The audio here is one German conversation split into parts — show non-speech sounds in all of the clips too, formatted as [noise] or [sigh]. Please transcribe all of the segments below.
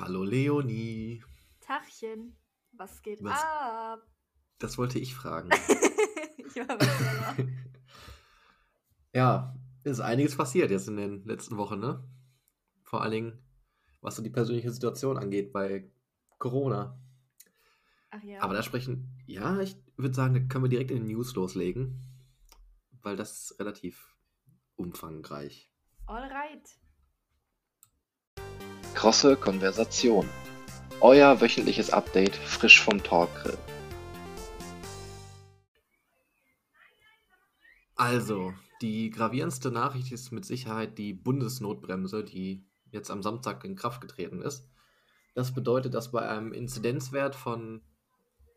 Hallo Leonie. Tachchen, was geht Was? ab? Das wollte ich fragen. [laughs] ich. [laughs] Ja, ist einiges passiert jetzt in den letzten Wochen, ne? Vor allen Dingen, was so die persönliche Situation angeht bei Corona. Ach ja. Aber da sprechen, ja, ich würde sagen, da können wir direkt in den News loslegen, weil das ist relativ umfangreich. Alright. Krosse Konversation. Euer wöchentliches Update frisch vom Talkgrill. Also, die gravierendste Nachricht ist mit Sicherheit die Bundesnotbremse, die jetzt am Samstag in Kraft getreten ist. Das bedeutet, dass bei einem Inzidenzwert von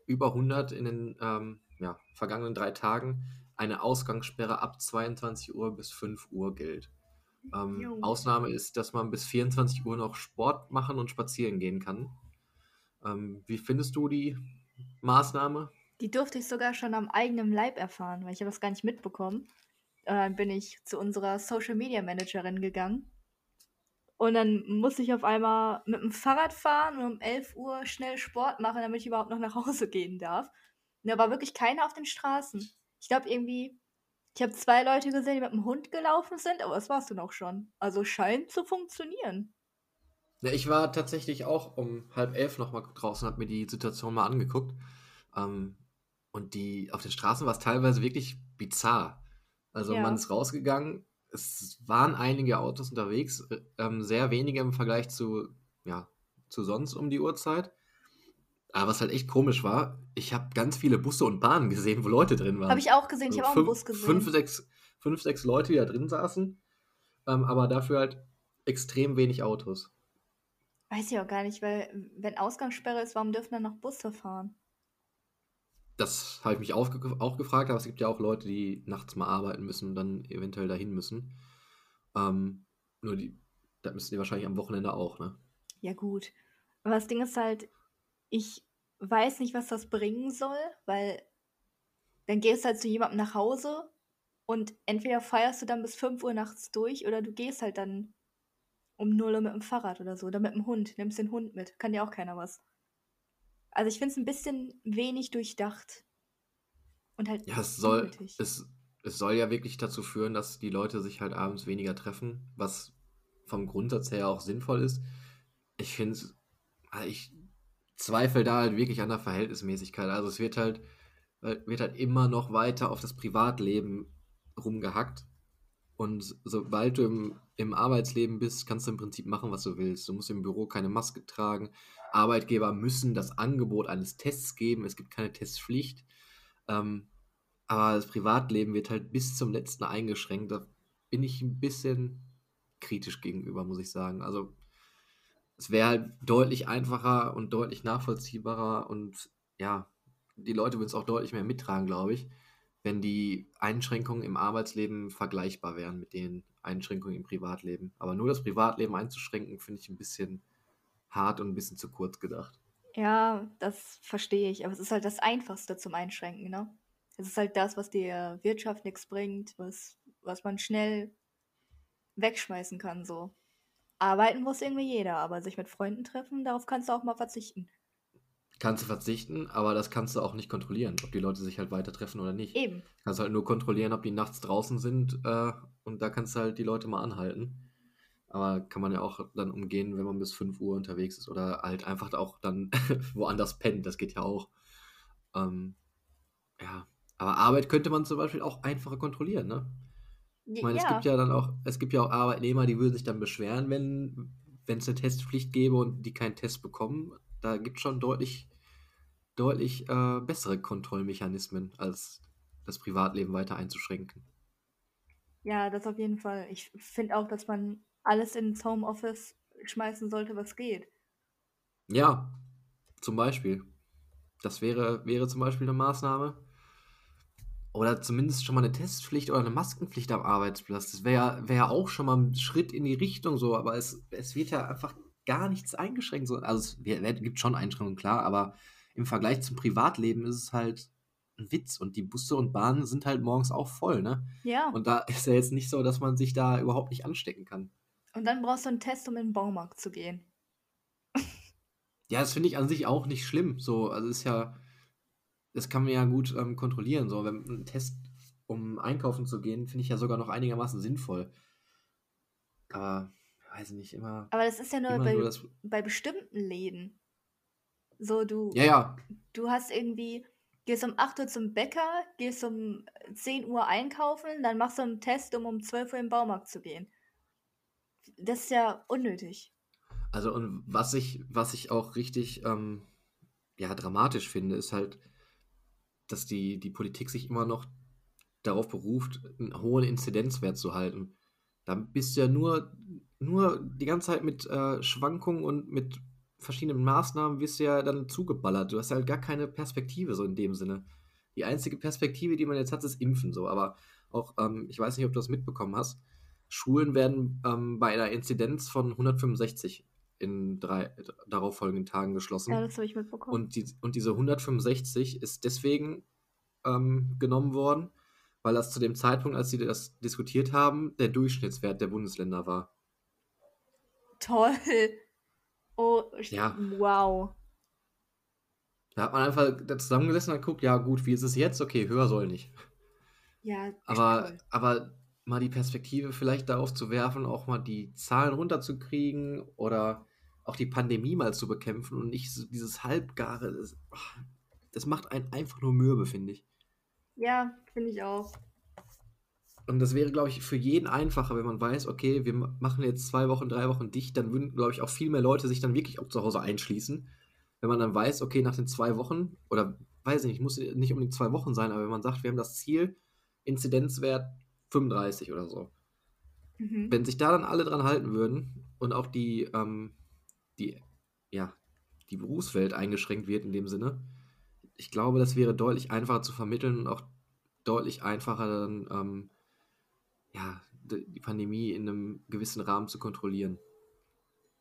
über 100 in den ähm, ja, vergangenen drei Tagen eine Ausgangssperre ab 22 Uhr bis 5 Uhr gilt. Ähm. Ausnahme ist, dass man bis 24 Uhr noch Sport machen und spazieren gehen kann. Ähm, wie findest du die Maßnahme? Die durfte ich sogar schon am eigenen Leib erfahren, weil ich habe das gar nicht mitbekommen. Dann bin ich zu unserer Social Media Managerin gegangen. Und dann musste ich auf einmal mit dem Fahrrad fahren und um 11 Uhr schnell Sport machen, damit ich überhaupt noch nach Hause [laughs] gehen darf. Und da war wirklich keiner auf den Straßen. Ich glaube irgendwie, ich habe zwei Leute gesehen, die mit dem Hund gelaufen sind, aber das war's dann auch schon. Also scheint zu funktionieren. Ja, ich war tatsächlich auch um halb elf noch mal draußen, habe mir die Situation mal angeguckt. Ähm, und die auf den Straßen war es teilweise wirklich bizarr. Also Ja. man ist rausgegangen, es waren einige Autos unterwegs, äh, ähm, sehr wenige im Vergleich zu, ja, zu sonst um die Uhrzeit. Aber was halt echt komisch war, ich habe ganz viele Busse und Bahnen gesehen, wo Leute drin waren. Habe ich auch gesehen, ich habe auch einen Bus gesehen. Fünf, sechs, fünf, sechs Leute, die da drin saßen, ähm, aber dafür halt extrem wenig Autos. Weiß ich auch gar nicht, weil wenn Ausgangssperre ist, warum dürfen dann noch Busse fahren? Das habe ich mich auch, auch gefragt, aber es gibt ja auch Leute, die nachts mal arbeiten müssen und dann eventuell dahin müssen. Ähm, nur die, da müssen die wahrscheinlich am Wochenende auch, ne? Ja gut. Aber das Ding ist halt, ich weiß nicht, was das bringen soll, weil dann gehst du halt zu jemandem nach Hause und entweder feierst du dann bis 5 Uhr nachts durch oder du gehst halt dann um 0 Uhr mit dem Fahrrad oder so oder mit dem Hund, nimmst den Hund mit. Kann dir auch keiner was. Also ich finde es ein bisschen wenig durchdacht. Und halt Ja, es soll, es, es soll ja wirklich dazu führen, dass die Leute sich halt abends weniger treffen, was vom Grundsatz her auch sinnvoll ist. Ich finde es, ich zweifle da halt wirklich an der Verhältnismäßigkeit. Also es wird halt, äh, wird halt immer noch weiter auf das Privatleben rumgehackt. Und sobald du im, im Arbeitsleben bist, kannst du im Prinzip machen, was du willst. Du musst im Büro keine Maske tragen. Arbeitgeber müssen das Angebot eines Tests geben. Es gibt keine Testpflicht. Ähm, aber das Privatleben wird halt bis zum letzten eingeschränkt. Da bin ich ein bisschen kritisch gegenüber, muss ich sagen. Also es wäre halt deutlich einfacher und deutlich nachvollziehbarer und ja, die Leute würden es auch deutlich mehr mittragen, glaube ich, wenn die Einschränkungen im Arbeitsleben vergleichbar wären mit den Einschränkungen im Privatleben. Aber nur das Privatleben einzuschränken, finde ich ein bisschen hart und ein bisschen zu kurz gedacht. Ja, das verstehe ich, aber es ist halt das Einfachste zum Einschränken, ne? Es ist halt das, was der Wirtschaft nichts bringt, was, was man schnell wegschmeißen kann, so. Arbeiten muss irgendwie jeder, aber sich mit Freunden treffen, darauf kannst du auch mal verzichten. Kannst du verzichten, aber das kannst du auch nicht kontrollieren, ob die Leute sich halt weiter treffen oder nicht. Eben. Kannst halt nur kontrollieren, ob die nachts draußen sind äh, und da kannst du halt die Leute mal anhalten. Aber kann man ja auch dann umgehen, wenn man bis 5 Uhr unterwegs ist oder halt einfach auch dann [laughs] woanders pennt. Das geht ja auch. Ähm, ja, aber Arbeit könnte man zum Beispiel auch einfacher kontrollieren, ne? Ich meine, es Ja, gibt ja dann auch, es gibt ja auch Arbeitnehmer, die würden sich dann beschweren, wenn wenn es eine Testpflicht gäbe und die keinen Test bekommen. Da gibt es schon deutlich, deutlich äh, bessere Kontrollmechanismen, als das Privatleben weiter einzuschränken. ja, das auf jeden Fall. Ich finde auch, dass man alles ins Homeoffice schmeißen sollte, was geht. Ja, zum Beispiel. Das wäre, wäre zum Beispiel eine Maßnahme. Oder zumindest schon mal eine Testpflicht oder eine Maskenpflicht am Arbeitsplatz. Das wäre ja, auch schon mal ein Schritt in die Richtung so, aber es, es wird ja einfach gar nichts eingeschränkt. So. Also es gibt schon Einschränkungen, klar, aber im Vergleich zum Privatleben ist es halt ein Witz. Und die Busse und Bahnen sind halt morgens auch voll, ne? Ja, Und da ist ja jetzt nicht so, dass man sich da überhaupt nicht anstecken kann. und dann brauchst du einen Test, um in den Baumarkt zu gehen. Ja, das finde ich an sich auch nicht schlimm. So, also ist ja, das kann man ja gut ähm, kontrollieren. So, wenn ein Test, um einkaufen zu gehen, finde ich ja sogar noch einigermaßen sinnvoll. Aber, weiß nicht, immer. Aber das ist ja nur bei, nur das. bei bestimmten Läden. So, du, Ja, ja, du hast irgendwie, gehst um 8 Uhr zum Bäcker, gehst um 10 Uhr einkaufen, dann machst du einen Test, um um 12 Uhr im Baumarkt zu gehen. Das ist ja unnötig. Also und was ich, was ich auch richtig ähm, ja, dramatisch finde, ist halt, dass die, die Politik sich immer noch darauf beruft, einen hohen Inzidenzwert zu halten. Da bist du ja nur, nur die ganze Zeit mit äh, Schwankungen und mit verschiedenen Maßnahmen wirst du ja dann zugeballert. Du hast halt gar keine Perspektive so in dem Sinne. Die einzige Perspektive, die man jetzt hat, ist Impfen so. Aber auch, ähm, ich weiß nicht, ob du das mitbekommen hast, Schulen werden ähm, bei einer Inzidenz von 165 in drei darauffolgenden Tagen Ja, geschlossen. das habe ich mitbekommen. Und, die, und diese 165 ist deswegen ähm, genommen worden, weil das zu dem Zeitpunkt, als sie das diskutiert haben, der Durchschnittswert der Bundesländer war. Toll. [laughs] Oh, Ja. wow. Da hat man einfach zusammengesessen und geguckt, ja gut, wie ist es jetzt? Okay, höher soll nicht. Ja, Aber, toll. aber mal die Perspektive vielleicht darauf zu werfen, auch mal die Zahlen runterzukriegen oder auch die Pandemie mal zu bekämpfen und nicht so dieses Halbgare, das, ach, das macht einen einfach nur mürbe, finde ich. Ja, finde ich auch. Und das wäre, glaube ich, für jeden einfacher, wenn man weiß, okay, wir ma- machen jetzt zwei Wochen, drei Wochen dicht, dann würden, glaube ich, auch viel mehr Leute sich dann wirklich auch zu Hause einschließen. Wenn man dann weiß, okay, nach den zwei Wochen, oder weiß ich nicht, muss nicht unbedingt zwei Wochen sein, aber wenn man sagt, wir haben das Ziel, Inzidenzwert 35 oder so. Mhm. Wenn sich da dann alle dran halten würden und auch die, ähm, die, ja, die Berufswelt eingeschränkt wird in dem Sinne, ich glaube, das wäre deutlich einfacher zu vermitteln und auch deutlich einfacher dann, ähm, ja, die Pandemie in einem gewissen Rahmen zu kontrollieren.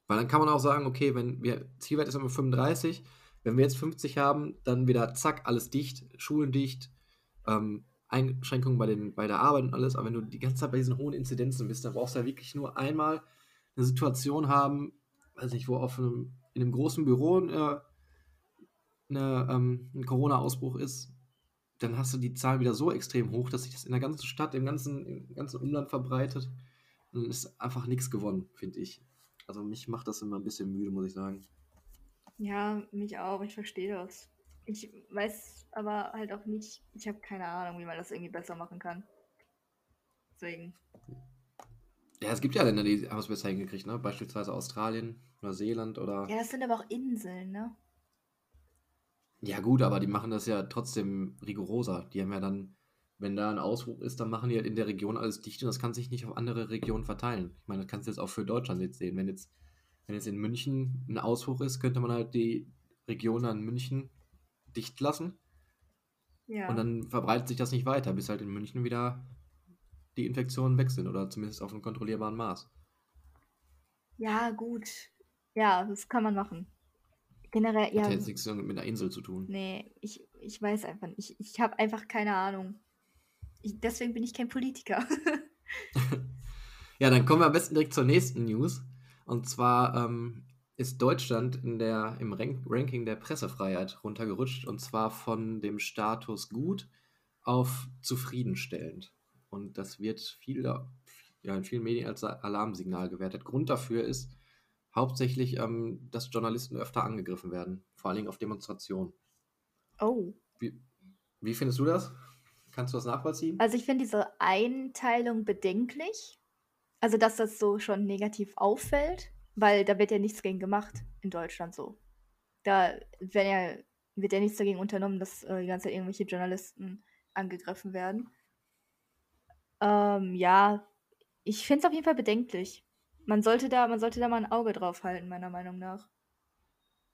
Weil dann kann man auch sagen, okay, wenn wir, Zielwert ist immer 35, wenn wir jetzt 50 haben, dann wieder zack, alles dicht, Schulen dicht, ähm, Einschränkungen bei, den, bei der Arbeit und alles, aber wenn du die ganze Zeit bei diesen hohen Inzidenzen bist, dann brauchst du ja wirklich nur einmal eine Situation haben, weiß nicht, wo auf einem, in einem großen Büro eine, eine, ähm, ein Corona-Ausbruch ist, dann hast du die Zahl wieder so extrem hoch, dass sich das in der ganzen Stadt, im ganzen, im ganzen Umland verbreitet. Und dann ist einfach nichts gewonnen, finde ich. Also mich macht das immer ein bisschen müde, muss ich sagen. Ja, mich auch. Ich verstehe das. Ich weiß aber halt auch nicht, ich habe keine Ahnung, wie man das irgendwie besser machen kann. Deswegen. Ja, es gibt ja Länder, die haben es besser hingekriegt, ne? Beispielsweise Australien, Neuseeland oder. Ja, das sind aber auch Inseln, ne? Ja, gut, aber die machen das ja trotzdem rigoroser. Die haben ja dann, wenn da ein Ausbruch ist, dann machen die halt in der Region alles dicht und das kann sich nicht auf andere Regionen verteilen. Ich meine, das kannst du jetzt auch für Deutschland jetzt sehen. Wenn jetzt, wenn jetzt in München ein Ausbruch ist, könnte man halt die Region an München dicht lassen Ja. und dann verbreitet sich das nicht weiter, bis halt in München wieder die Infektionen weg sind oder zumindest auf einem kontrollierbaren Maß. ja, gut. Ja, das kann man machen. Generell, Hat ja. ja jetzt nichts mit einer Insel zu tun. Nee, ich, ich weiß einfach nicht. Ich, ich habe einfach keine Ahnung. Ich, deswegen bin ich kein Politiker. [laughs] Ja, dann kommen wir am besten direkt zur nächsten News. Und zwar ähm, ist Deutschland in der, im Rank Ranking der Pressefreiheit runtergerutscht. Und zwar von dem Status gut auf zufriedenstellend. Und das wird viel, ja, in vielen Medien als Alarmsignal gewertet. Grund dafür ist hauptsächlich, ähm, dass Journalisten öfter angegriffen werden. Vor allen Dingen auf Demonstrationen. Oh. Wie, wie findest du das? Kannst du das nachvollziehen? Also ich finde diese Einteilung bedenklich. Also, dass das so schon negativ auffällt, weil da wird ja nichts gegen gemacht in Deutschland so. Da ja, wird ja nichts dagegen unternommen, dass äh, die ganze Zeit irgendwelche Journalisten angegriffen werden. Ähm, ja, ich finde es auf jeden Fall bedenklich. Man sollte da, man sollte da mal ein Auge drauf halten, meiner Meinung nach.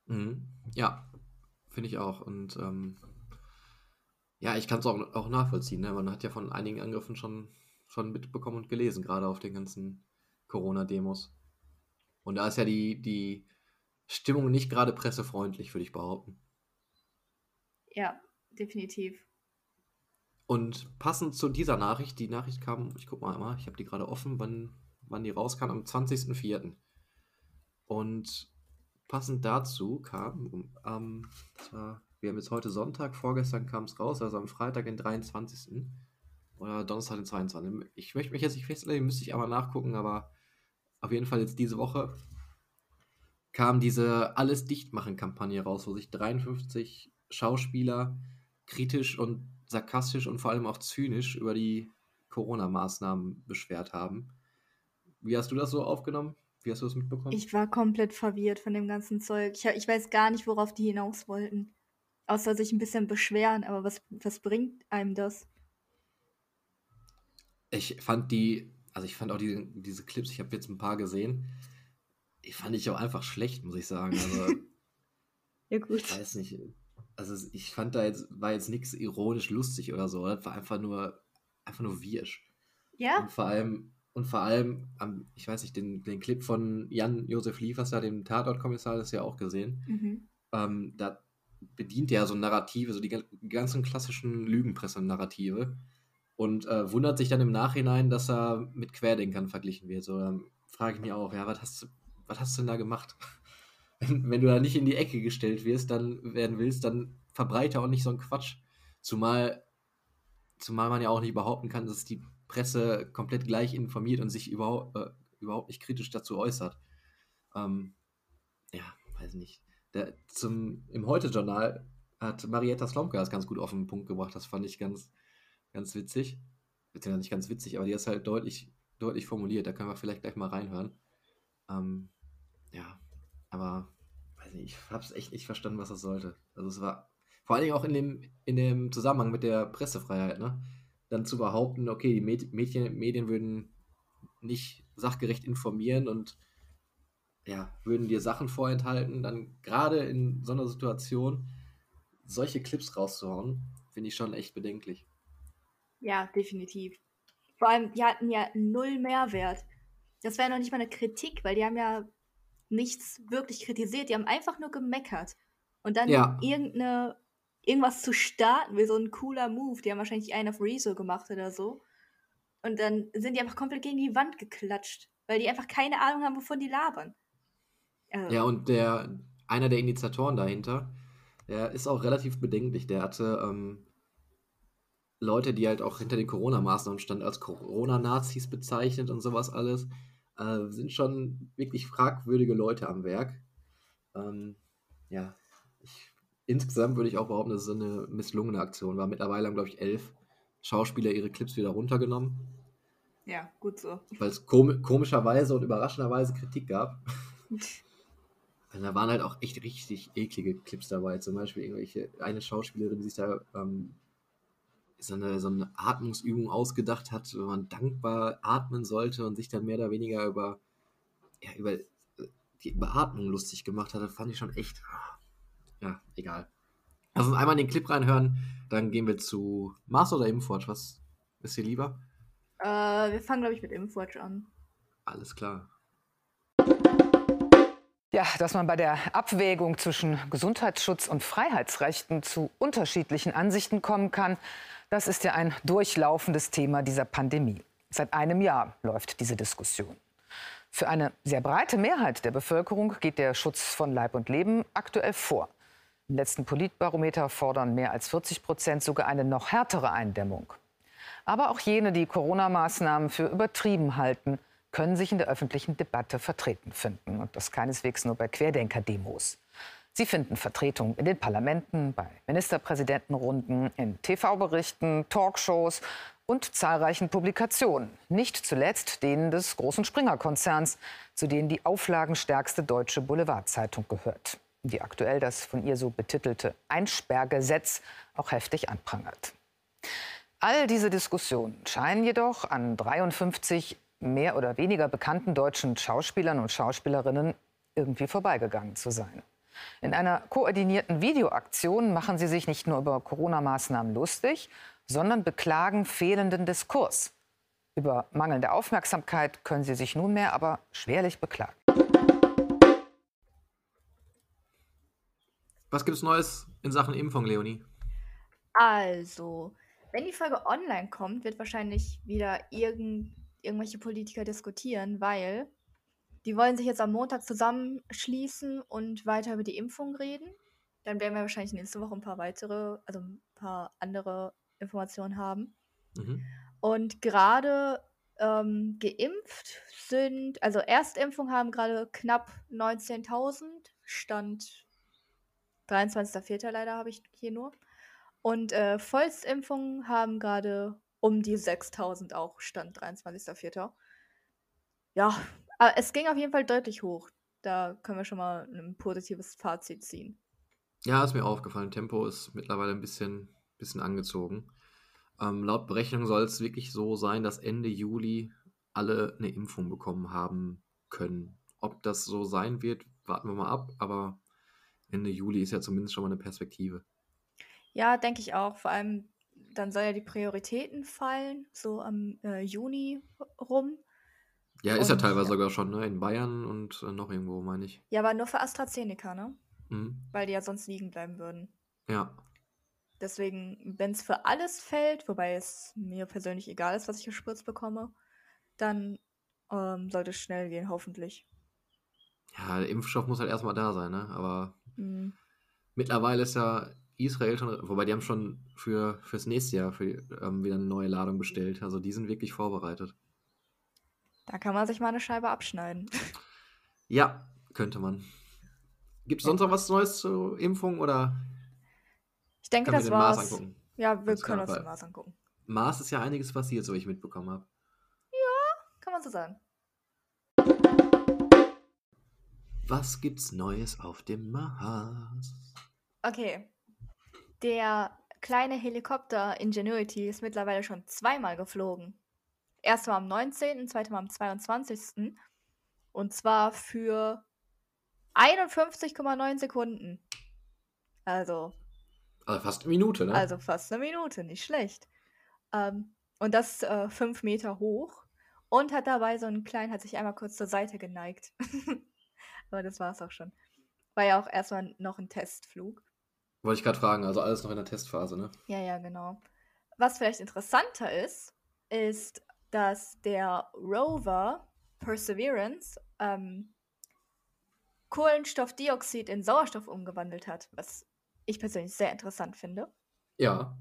Mhm. Ja, finde ich auch. Und ähm, ja, ich kann es auch, auch nachvollziehen. Ne? Man hat ja von einigen Angriffen schon, schon mitbekommen und gelesen, gerade auf den ganzen Corona-Demos. Und da ist ja die, die Stimmung nicht gerade pressefreundlich, würde ich behaupten. Ja, definitiv. Und passend zu dieser Nachricht, die Nachricht kam, ich gucke mal einmal, ich habe die gerade offen, wann, wann die rauskam, am 20.04. Und passend dazu kam, ähm, war, wir haben jetzt heute Sonntag, vorgestern kam es raus, also am Freitag, den 23. Oder Donnerstag, den 22. Ich möchte mich jetzt nicht festlegen, müsste ich einmal nachgucken, aber auf jeden Fall jetzt diese Woche kam diese Alles Dichtmachen-Kampagne raus, wo sich 53 Schauspieler kritisch und sarkastisch und vor allem auch zynisch über die Corona-Maßnahmen beschwert haben. Wie hast du das so aufgenommen? Wie hast du das mitbekommen? Ich war komplett verwirrt von dem ganzen Zeug. Ich, ich weiß gar nicht, worauf die hinaus wollten. Außer sich ein bisschen beschweren, aber was, was bringt einem das? Ich fand die, also ich fand auch die, diese Clips, ich habe jetzt ein paar gesehen, die fand ich auch einfach schlecht, muss ich sagen. Also, [laughs] ja, gut. Ich weiß nicht. Also ich fand da jetzt, war jetzt nichts ironisch lustig oder so. Das war einfach nur, einfach nur wirsch. Ja. Und vor allem, und vor allem, ich weiß nicht, den, den Clip von Jan-Josef Liefers, dem Tatort-Kommissar, das ja auch gesehen. Mhm. Ähm, da bedient er so Narrative, so die, die ganzen klassischen Lügenpresse-Narrative und äh, wundert sich dann im Nachhinein, dass er mit Querdenkern verglichen wird. So, dann frage ich mich auch, ja, was hast, was hast du denn da gemacht? [laughs] wenn, wenn du da nicht in die Ecke gestellt wirst, dann werden willst, dann verbreite auch nicht so einen Quatsch. Zumal, zumal man ja auch nicht behaupten kann, dass die Presse komplett gleich informiert und sich überhaupt, äh, überhaupt nicht kritisch dazu äußert. Ähm, ja, weiß nicht. Der, zum, Im Heute-Journal hat Marietta Slomka das ganz gut auf den Punkt gebracht. Das fand ich ganz, ganz witzig. Beziehungsweise nicht ganz witzig, aber die ist halt deutlich, deutlich formuliert. Da können wir vielleicht gleich mal reinhören. Ähm, ja, aber weiß nicht, ich habe es echt nicht verstanden, was das sollte. Also es war vor allen Dingen auch in dem, in dem Zusammenhang mit der Pressefreiheit, ne? Dann zu behaupten, okay, die Med Medien, Medien würden nicht sachgerecht informieren und ja, würden dir Sachen vorenthalten, dann gerade in so einer Situation solche Clips rauszuhauen, finde ich schon echt bedenklich. Ja, definitiv. Vor allem, die hatten ja null Mehrwert. Das wäre noch nicht mal eine Kritik, weil die haben ja nichts wirklich kritisiert. Die haben einfach nur gemeckert. Und dann ja. irgendeine, irgendwas zu starten, wie so ein cooler Move. Die haben wahrscheinlich einen auf Rezo gemacht oder so. Und dann sind die einfach komplett gegen die Wand geklatscht, weil die einfach keine Ahnung haben, wovon die labern. Also. Ja, und der, einer der Initiatoren dahinter, der ist auch relativ bedenklich. Der hatte ähm, Leute, die halt auch hinter den Corona-Maßnahmen standen, als Corona-Nazis bezeichnet und sowas alles. Äh, sind schon wirklich fragwürdige Leute am Werk. Ähm, ja, ich, insgesamt würde ich auch behaupten, dass es eine misslungene Aktion war. Mittlerweile haben, glaube ich, elf Schauspieler ihre Clips wieder runtergenommen. Ja, gut so. Weil es kom komischerweise und überraschenderweise Kritik gab. Und [laughs] da waren halt auch echt richtig eklige Clips dabei. Zum Beispiel irgendwelche, eine Schauspielerin, die sich da ähm, so eine, so eine Atmungsübung ausgedacht hat, wo man dankbar atmen sollte und sich dann mehr oder weniger über, ja, über die Beatmung lustig gemacht hat. Das fand ich schon echt. Ja, egal. Lass uns einmal in den Clip reinhören, dann gehen wir zu Mars oder Imforge. Was ist dir lieber? Äh, wir fangen, glaube ich, mit Imforge an. Alles klar. Ja, dass man bei der Abwägung zwischen Gesundheitsschutz und Freiheitsrechten zu unterschiedlichen Ansichten kommen kann, das ist ja ein durchlaufendes Thema dieser Pandemie. Seit einem Jahr läuft diese Diskussion. Für eine sehr breite Mehrheit der Bevölkerung geht der Schutz von Leib und Leben aktuell vor. Im letzten Politbarometer fordern mehr als 40 Prozent sogar eine noch härtere Eindämmung. Aber auch jene, die Corona-Maßnahmen für übertrieben halten, können sich in der öffentlichen Debatte vertreten finden. Und das keineswegs nur bei Querdenker-Demos. Sie finden Vertretung in den Parlamenten, bei Ministerpräsidentenrunden, in TV-Berichten, Talkshows und zahlreichen Publikationen. Nicht zuletzt denen des großen Springer-Konzerns, zu denen die auflagenstärkste deutsche Boulevardzeitung gehört, die aktuell das von ihr so betitelte Einsperrgesetz auch heftig anprangert. All diese Diskussionen scheinen jedoch an 53 mehr oder weniger bekannten deutschen Schauspielern und Schauspielerinnen irgendwie vorbeigegangen zu sein. In einer koordinierten Videoaktion machen sie sich nicht nur über Corona-Maßnahmen lustig, sondern beklagen fehlenden Diskurs. Über mangelnde Aufmerksamkeit können sie sich nunmehr aber schwerlich beklagen. Was gibt es Neues in Sachen Impfung, Leonie? Also, wenn die Folge online kommt, wird wahrscheinlich wieder irgend, irgendwelche Politiker diskutieren, weil die wollen sich jetzt am Montag zusammenschließen und weiter über die Impfung reden. Dann werden wir wahrscheinlich nächste Woche ein paar weitere, also ein paar andere Informationen haben. Mhm. Und gerade ähm, geimpft sind, also Erstimpfung haben gerade knapp 19.000, Stand 23.04. leider habe ich hier nur. Und äh, Vollstimpfungen haben gerade um die 6.000 auch, Stand 23.04. Ja, aber es ging auf jeden Fall deutlich hoch. Da können wir schon mal ein positives Fazit ziehen. Ja, ist mir aufgefallen. Tempo ist mittlerweile ein bisschen, bisschen angezogen. Ähm, laut Berechnung soll es wirklich so sein, dass Ende Juli alle eine Impfung bekommen haben können. Ob das so sein wird, warten wir mal ab, aber Ende Juli ist ja zumindest schon mal eine Perspektive. Ja, denke ich auch. Vor allem, dann soll ja die Prioritäten fallen, so am äh, Juni rum. Ja, ist ja Und teilweise ja. sogar schon, ne? In Bayern und äh, noch irgendwo, meine ich. Ja, aber nur für AstraZeneca, ne? Mhm. Weil die ja sonst liegen bleiben würden. Ja. Deswegen, wenn es für alles fällt, wobei es mir persönlich egal ist, was ich gespritzt bekomme, dann ähm, sollte es schnell gehen, hoffentlich. Ja, der Impfstoff muss halt erstmal da sein, ne? Aber Hm. mittlerweile ist ja Israel schon, wobei die haben schon für fürs nächste Jahr für, ähm, wieder eine neue Ladung bestellt. Also die sind wirklich vorbereitet. Da kann man sich mal eine Scheibe abschneiden. Ja, könnte man. Gibt es sonst noch was Neues zur Impfung oder Ich denke, wir das Mars war's. angucken? Ja, wir Alles können uns den Mars angucken. Mars ist ja einiges passiert, so wie ich mitbekommen habe. Kann man so sagen. Was gibt's Neues auf dem Mars? Okay. Der kleine Helikopter Ingenuity ist mittlerweile schon zweimal geflogen. Erstmal am 19., zweimal am 22. Und zwar für 51,9 Sekunden. Also, Also fast eine Minute, ne? also fast eine Minute, nicht schlecht. Ähm, und das äh, fünf Meter hoch. Und hat dabei so einen kleinen, hat sich einmal kurz zur Seite geneigt. [laughs] Aber das war's auch schon. War ja auch erstmal noch ein Testflug. Wollte ich gerade fragen, also alles noch in der Testphase, ne? Ja, ja, genau. Was vielleicht interessanter ist, ist, dass der Rover Perseverance ähm, Kohlenstoffdioxid in Sauerstoff umgewandelt hat, was ich persönlich sehr interessant finde. Ja.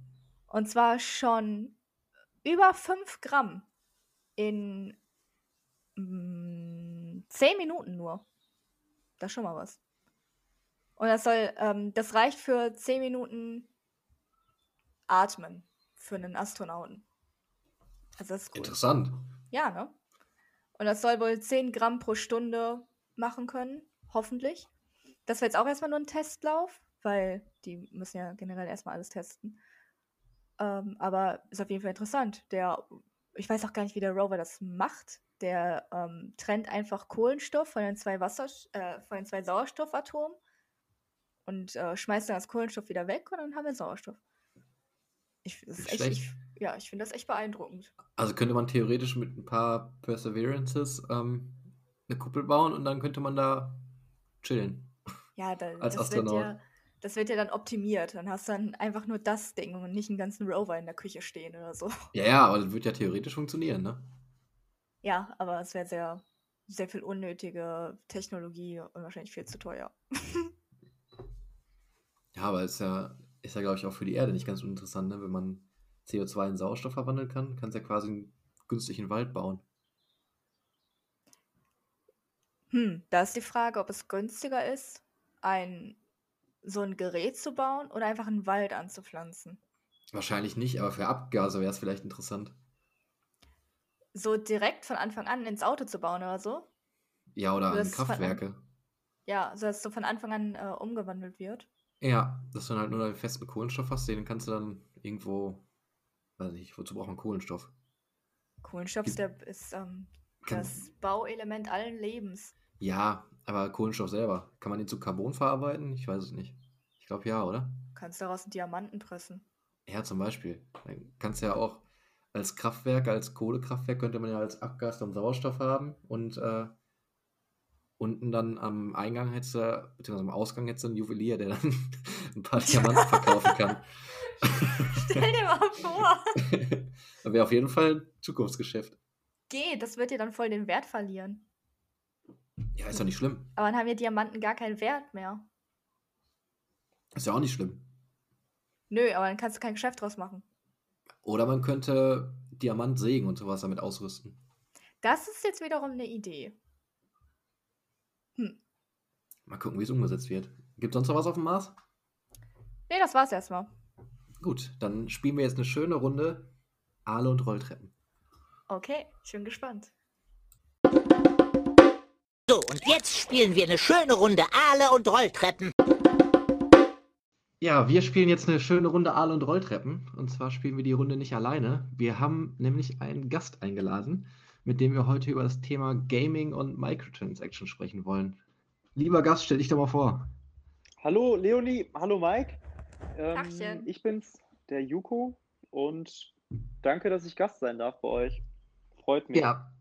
Und zwar schon über 5 Gramm in mm, 10 Minuten nur. Das ist schon mal was. Und das soll, ähm, das reicht für 10 Minuten Atmen für einen Astronauten. Also das ist cool. Interessant. Ja, ne? Und das soll wohl 10 Gramm pro Stunde machen können, hoffentlich. Das wäre jetzt auch erstmal nur ein Testlauf, weil die müssen ja generell erstmal alles testen. Ähm, aber ist auf jeden Fall interessant. Der, ich weiß auch gar nicht, wie der Rover das macht. Der ähm, trennt einfach Kohlenstoff von den zwei Wasser, äh, von den zwei Sauerstoffatomen und äh, schmeißt dann das Kohlenstoff wieder weg und dann haben wir Sauerstoff. Ich, echt, ich, ja, ich finde das echt beeindruckend. Also könnte man theoretisch mit ein paar Perseverances ähm, eine Kuppel bauen und dann könnte man da chillen. Ja, da, [laughs] Als das, wird Astronaut. ja, das wird ja dann optimiert. Dann hast du dann einfach nur das Ding und nicht einen ganzen Rover in der Küche stehen oder so. [laughs] Ja, ja, aber das wird ja theoretisch funktionieren, ne? Ja, aber es wäre sehr, sehr viel unnötige Technologie und wahrscheinlich viel zu teuer. [laughs] Ja, aber ist ja, ist ja, glaube ich, auch für die Erde nicht ganz uninteressant, ne? Wenn man CO2 in Sauerstoff verwandeln kann, kannst du ja quasi einen günstigen Wald bauen. Hm, da ist die Frage, ob es günstiger ist, ein so ein Gerät zu bauen oder einfach einen Wald anzupflanzen. Wahrscheinlich nicht, aber für Abgase wäre es vielleicht interessant. So direkt von Anfang an ins Auto zu bauen oder so. Ja, oder an ist von- Kraftwerke. Ja, so dass so von Anfang an äh, umgewandelt wird. Ja, dass du dann halt nur einen festen Kohlenstoff hast, den kannst du dann irgendwo, weiß nicht, wozu braucht man Kohlenstoff? Kohlenstoff ist, der, ist ähm, das Bauelement allen Lebens. Ja, aber Kohlenstoff selber, kann man den zu Carbon verarbeiten? Ich weiß es nicht. Ich glaube ja, oder? Kannst daraus einen Diamanten pressen. Ja, zum Beispiel. Dann kannst du ja auch als Kraftwerk, als Kohlekraftwerk könnte man ja als Abgas dann Sauerstoff haben und äh, unten dann am Eingang hättest du, beziehungsweise am Ausgang hättest du einen Juwelier, der dann [laughs] ein paar Diamanten verkaufen kann. [laughs] Stell dir mal vor. das [laughs] wäre auf jeden Fall ein Zukunftsgeschäft. Geht, das wird dir dann voll den Wert verlieren. Ja, ist ja nicht schlimm. Aber dann haben ja Diamanten gar keinen Wert mehr. Ist ja auch nicht schlimm. Nö, aber dann kannst du kein Geschäft draus machen. Oder man könnte Diamantsägen und sowas damit ausrüsten. Das ist jetzt wiederum eine Idee. Hm. Mal gucken, wie es umgesetzt wird. Gibt sonst noch was auf dem Mars? Nee, das war's erstmal. Gut, dann spielen wir jetzt eine schöne Runde Aale und Rolltreppen. Okay, ich bin gespannt. So, und jetzt spielen wir eine schöne Runde Aale und Rolltreppen. Ja, wir spielen jetzt eine schöne Runde Aale und Rolltreppen. Und zwar spielen wir die Runde nicht alleine. Wir haben nämlich einen Gast eingeladen, mit dem wir heute über das Thema Gaming und Microtransaction sprechen wollen. Lieber Gast, stell dich doch mal vor. Hallo Leonie, hallo Mike. Ähm, ich bin's, der Juko, und danke, dass ich Gast sein darf bei euch. Freut mich. Ja.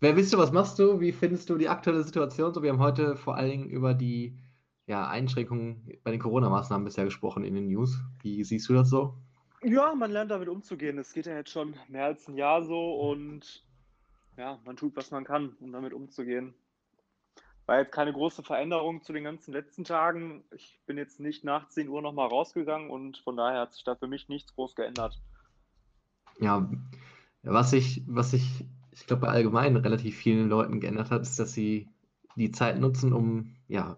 Wer bist du, was machst du? Wie findest du die aktuelle Situation? So, wir haben heute vor allen Dingen über die ja, Einschränkungen bei den Corona-Maßnahmen bisher gesprochen in den News. Wie siehst du das so? Ja, man lernt damit umzugehen. Es geht ja jetzt schon mehr als ein Jahr so und ja, man tut, was man kann, um damit umzugehen. War jetzt keine große Veränderung zu den ganzen letzten Tagen. Ich bin jetzt nicht nach 10 Uhr nochmal rausgegangen und von daher hat sich da für mich nichts groß geändert. Ja, was sich, was sich, ich glaube, bei allgemein relativ vielen Leuten geändert hat, ist, dass sie die Zeit nutzen, um ja,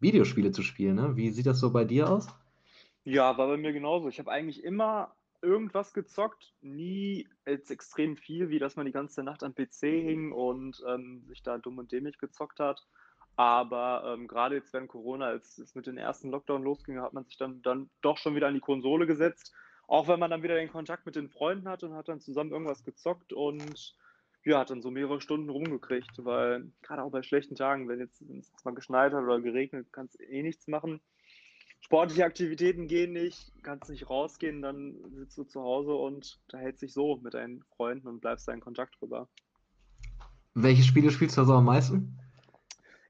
Videospiele zu spielen. Ne? Wie sieht das so bei dir aus? Ja, war bei mir genauso. Ich habe eigentlich immer irgendwas gezockt, nie jetzt extrem viel, wie dass man die ganze Nacht am PC hing und ähm, sich da dumm und dämlich gezockt hat. Aber ähm, gerade jetzt während Corona, als es mit den ersten Lockdown losging, hat man sich dann, dann doch schon wieder an die Konsole gesetzt. Auch wenn man dann wieder den Kontakt mit den Freunden hatte und hat dann zusammen irgendwas gezockt und ja, hat dann so mehrere Stunden rumgekriegt, weil gerade auch bei schlechten Tagen, wenn jetzt, wenn es mal geschneit hat oder geregnet, kannst du eh nichts machen. Sportliche Aktivitäten gehen nicht, kannst nicht rausgehen, dann sitzt du zu Hause und da hält sich so mit deinen Freunden und bleibst da in Kontakt drüber. Welche Spiele spielst du also am meisten?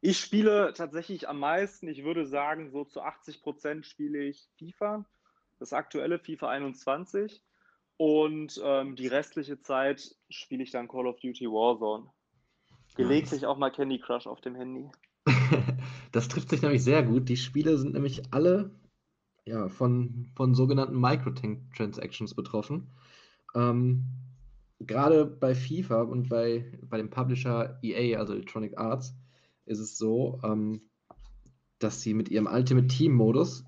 Ich spiele tatsächlich am meisten, ich würde sagen, so zu 80 Prozent spiele ich FIFA, das aktuelle FIFA 21. Und ähm, die restliche Zeit spiele ich dann Call of Duty Warzone. Gelegentlich auch mal Candy Crush auf dem Handy. [laughs] das trifft sich nämlich sehr gut. Die Spiele sind nämlich alle ja, von, von sogenannten Microtransactions betroffen. Ähm, Gerade bei FIFA und bei, bei dem Publisher EA, also Electronic Arts, ist es so, ähm, dass sie mit ihrem Ultimate Team Modus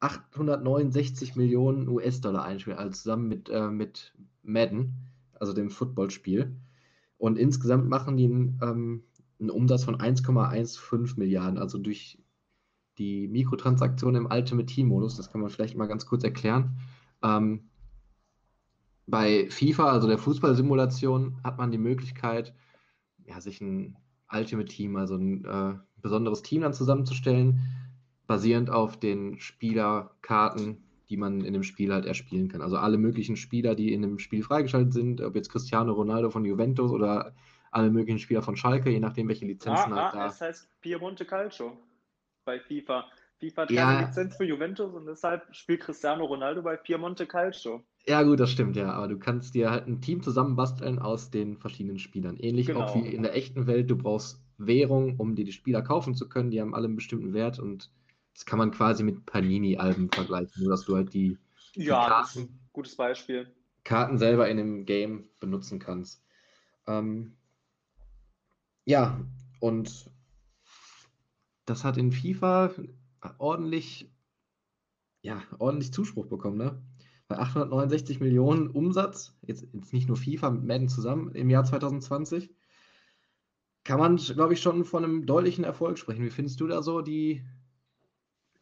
869 Millionen US-Dollar einspielen, also zusammen mit, äh, mit Madden, also dem Footballspiel. Und insgesamt machen die einen, ähm, einen Umsatz von 1,15 Milliarden, also durch die Mikrotransaktion im Ultimate Team-Modus, das kann man vielleicht mal ganz kurz erklären. Ähm, bei FIFA, also der Fußballsimulation, hat man die Möglichkeit, ja, sich ein Ultimate Team, also ein äh, besonderes Team dann zusammenzustellen, basierend auf den Spielerkarten, die man in dem Spiel halt erspielen kann. Also alle möglichen Spieler, die in dem Spiel freigeschaltet sind, ob jetzt Cristiano Ronaldo von Juventus oder alle möglichen Spieler von Schalke, je nachdem, welche Lizenzen ah, halt ah, da. Es heißt Piemonte Calcio bei FIFA. FIFA hat Ja. keine Lizenz für Juventus und deshalb spielt Cristiano Ronaldo bei Piemonte Calcio. Ja, gut, das stimmt, ja. Aber du kannst dir halt ein Team zusammenbasteln aus den verschiedenen Spielern. Ähnlich auch Genau. wie in der echten Welt. Du brauchst Währung, um dir die Spieler kaufen zu können. Die haben alle einen bestimmten Wert und das kann man quasi mit Panini-Alben vergleichen, nur dass du halt die Ja, das ist Karten. gutes Beispiel. Karten selber in dem Game benutzen kannst. Ähm, ja, und das hat in FIFA ordentlich, ja, ordentlich Zuspruch bekommen, ne? Bei 869 Millionen Umsatz, jetzt, jetzt nicht nur FIFA mit Madden zusammen im Jahr 2020, kann man, glaube ich, schon von einem deutlichen Erfolg sprechen. Wie findest du da so die,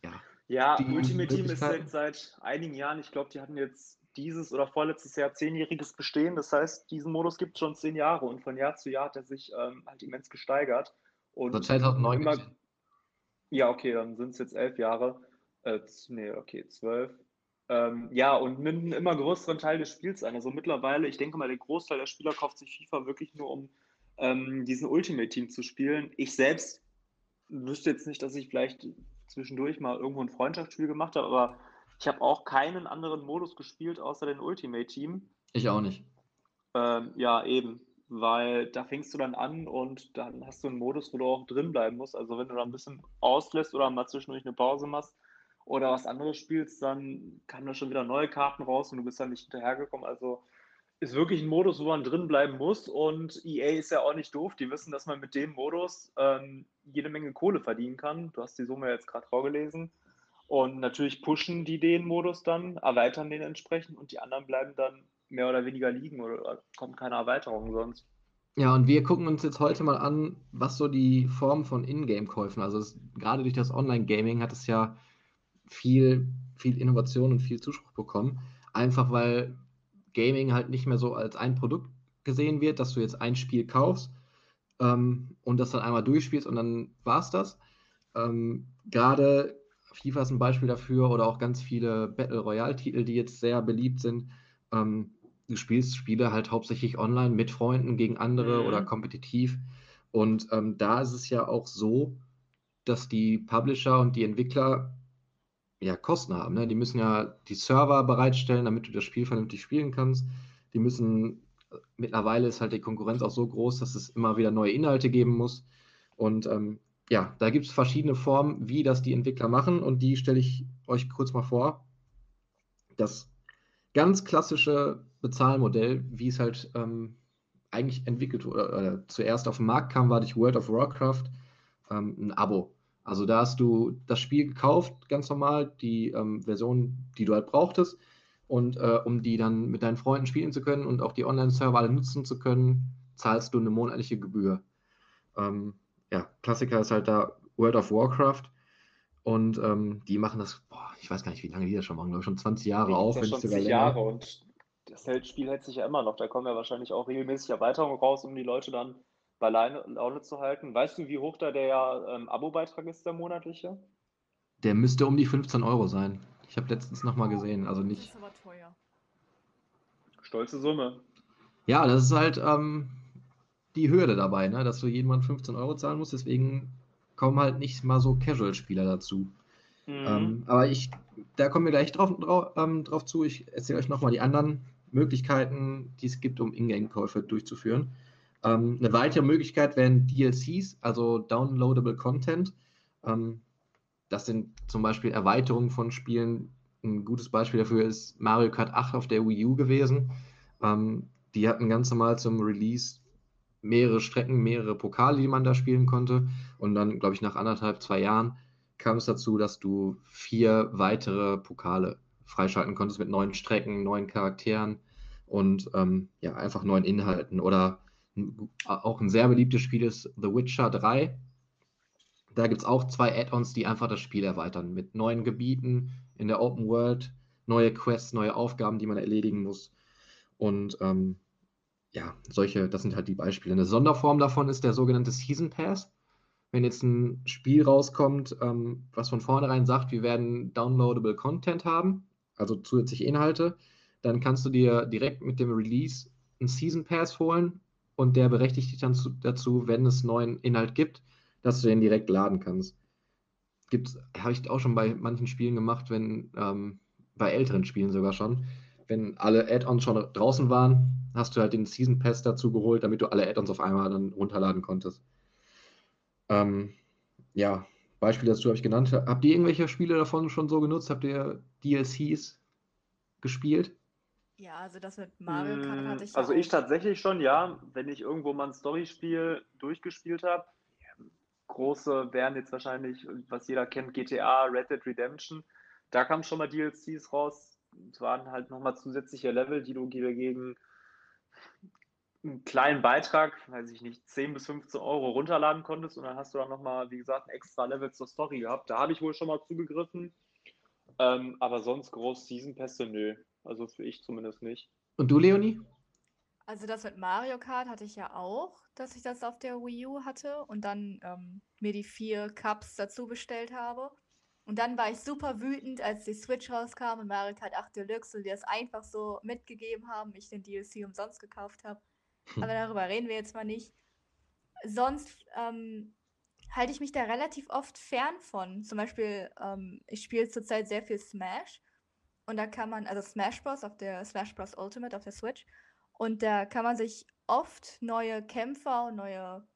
ja, Ja, die Ultimate Team ist Möglichkeiten? jetzt seit einigen Jahren, ich glaube, die hatten jetzt dieses oder vorletztes Jahr zehnjähriges Bestehen. Das heißt, diesen Modus gibt es schon zehn Jahre und von Jahr zu Jahr hat er sich ähm, halt immens gesteigert. Und seit 2009 immer, ja, okay, dann sind es jetzt elf Jahre. Äh, nee, okay, zwölf. Ähm, ja, und nimmt einen immer größeren Teil des Spiels ein. Also mittlerweile, ich denke mal, der Großteil der Spieler kauft sich FIFA wirklich nur, um ähm, diesen Ultimate Team zu spielen. Ich selbst wüsste jetzt nicht, dass ich vielleicht zwischendurch mal irgendwo ein Freundschaftsspiel gemacht habe, aber ich habe auch keinen anderen Modus gespielt außer den Ultimate Team. ich auch nicht. Ähm, ja, eben. weil da fängst du dann an und dann hast du einen Modus, wo du auch drin bleiben musst. Also wenn du da ein bisschen auslässt oder mal zwischendurch eine Pause machst oder was anderes spielst, dann kamen da schon wieder neue Karten raus und du bist dann nicht hinterhergekommen. Also ist wirklich ein Modus, wo man drin bleiben muss und EA ist ja auch nicht doof. Die wissen, dass man mit dem Modus ähm, jede Menge Kohle verdienen kann. Du hast die Summe jetzt gerade vorgelesen. Und natürlich pushen die den Modus dann, erweitern den entsprechend und die anderen bleiben dann mehr oder weniger liegen oder kommt keine Erweiterung sonst. Ja, und wir gucken uns jetzt heute mal an, was so die Form von Ingame-Käufen, also es, gerade durch das Online-Gaming hat es ja viel, viel Innovation und viel Zuspruch bekommen. Einfach weil Gaming halt nicht mehr so als ein Produkt gesehen wird, dass du jetzt ein Spiel kaufst ähm, und das dann einmal durchspielst und dann war es das. Ähm, gerade FIFA ist ein Beispiel dafür oder auch ganz viele Battle Royale-Titel, die jetzt sehr beliebt sind. Ähm, du spielst Spiele halt hauptsächlich online mit Freunden gegen andere mhm. oder kompetitiv. Und ähm, da ist es ja auch so, dass die Publisher und die Entwickler ja Kosten haben. Ne? Die müssen ja die Server bereitstellen, damit du das Spiel vernünftig spielen kannst. Die müssen, mittlerweile ist halt die Konkurrenz auch so groß, dass es immer wieder neue Inhalte geben muss. Und ähm, ja, da gibt es verschiedene Formen, wie das die Entwickler machen und die stelle ich euch kurz mal vor. Das ganz klassische Bezahlmodell, wie es halt ähm, eigentlich entwickelt wurde, oder zuerst auf den Markt kam, war durch World of Warcraft ähm, ein Abo. Also da hast du das Spiel gekauft, ganz normal, die ähm, Version, die du halt brauchtest. Und äh, um die dann mit deinen Freunden spielen zu können und auch die Online-Server alle nutzen zu können, zahlst du eine monatliche Gebühr. Ähm, ja, Klassiker ist halt da World of Warcraft. Und ähm, die machen das, boah, ich weiß gar nicht, wie lange die das schon machen, glaube ich, schon 20 Jahre auf. Ja schon 20 Jahre und das Spiel hält sich ja immer noch. Da kommen ja wahrscheinlich auch regelmäßig Erweiterungen raus, um die Leute dann bei Laune zu halten. Weißt du, wie hoch da der ähm, Abo-Beitrag ist, der monatliche? Der müsste um die 15 Euro sein. Ich habe letztens nochmal gesehen, also nicht. Das ist aber teuer. Stolze Summe. Ja, das ist halt ähm, die Hürde dabei, ne? dass du Monat 15 Euro zahlen musst. Deswegen kommen halt nicht mal so Casual-Spieler dazu. Mhm. Ähm, aber ich, da kommen wir gleich drauf, drauf, ähm, drauf zu. Ich erzähle euch nochmal die anderen Möglichkeiten, die es gibt, um Ingame-Käufe durchzuführen. Ähm, eine weitere Möglichkeit wären DLCs, also Downloadable Content. Ähm, das sind zum Beispiel Erweiterungen von Spielen. Ein gutes Beispiel dafür ist Mario Kart 8 auf der Wii U gewesen. Ähm, die hatten ganz normal zum Release mehrere Strecken, mehrere Pokale, die man da spielen konnte. Und dann, glaube ich, nach anderthalb, zwei Jahren kam es dazu, dass du vier weitere Pokale freischalten konntest mit neuen Strecken, neuen Charakteren und ähm, ja, einfach neuen Inhalten. Oder auch ein sehr beliebtes Spiel ist The Witcher 3. Da gibt es auch zwei Add-ons, die einfach das Spiel erweitern mit neuen Gebieten in der Open World, neue Quests, neue Aufgaben, die man erledigen muss. Und ähm, ja, solche, das sind halt die Beispiele. Eine Sonderform davon ist der sogenannte Season Pass. Wenn jetzt ein Spiel rauskommt, ähm, was von vornherein sagt, wir werden downloadable Content haben, also zusätzliche Inhalte, dann kannst du dir direkt mit dem Release einen Season Pass holen und der berechtigt dich dann zu, dazu, wenn es neuen Inhalt gibt, dass du den direkt laden kannst. Gibt's, habe ich auch schon bei manchen Spielen gemacht, wenn, ähm, bei älteren Spielen sogar schon, wenn alle Add-ons schon draußen waren, hast du halt den Season Pass dazu geholt, damit du alle Add-ons auf einmal dann runterladen konntest. Ähm, ja, Beispiele dazu habe ich genannt. Habt ihr irgendwelche Spiele davon schon so genutzt? Habt ihr DLCs gespielt? Ja, also das mit Mario Kart hatte ich Also ich tatsächlich schon, ja. Wenn ich irgendwo mal ein Storyspiel durchgespielt habe, große wären jetzt wahrscheinlich, was jeder kennt, GTA, Red Dead Redemption. Da kamen schon mal DLCs raus. Es waren halt nochmal zusätzliche Level, die du gegen einen kleinen Beitrag, weiß ich nicht, 10 bis 15 Euro runterladen konntest und dann hast du dann nochmal, wie gesagt, ein extra Level zur Story gehabt. Da habe ich wohl schon mal zugegriffen. Ähm, aber sonst groß Season Pässe, nö. Also für ich zumindest nicht. Und du, Leonie? Also das mit Mario Kart hatte ich ja auch, dass ich das auf der Wii U hatte und dann ähm, mir die vier Cups dazu bestellt habe. Und dann war ich super wütend, als die Switch rauskam und Mario Kart 8 Deluxe und die das einfach so mitgegeben haben, ich den DLC umsonst gekauft habe. Hm. Aber darüber reden wir jetzt mal nicht. Sonst ähm, halte ich mich da relativ oft fern von. Zum Beispiel, ähm, ich spiele zurzeit sehr viel Smash und da kann man, also Smash Bros. auf der Smash Bros. Ultimate auf der Switch. Und da kann man sich oft neue Kämpfer und neue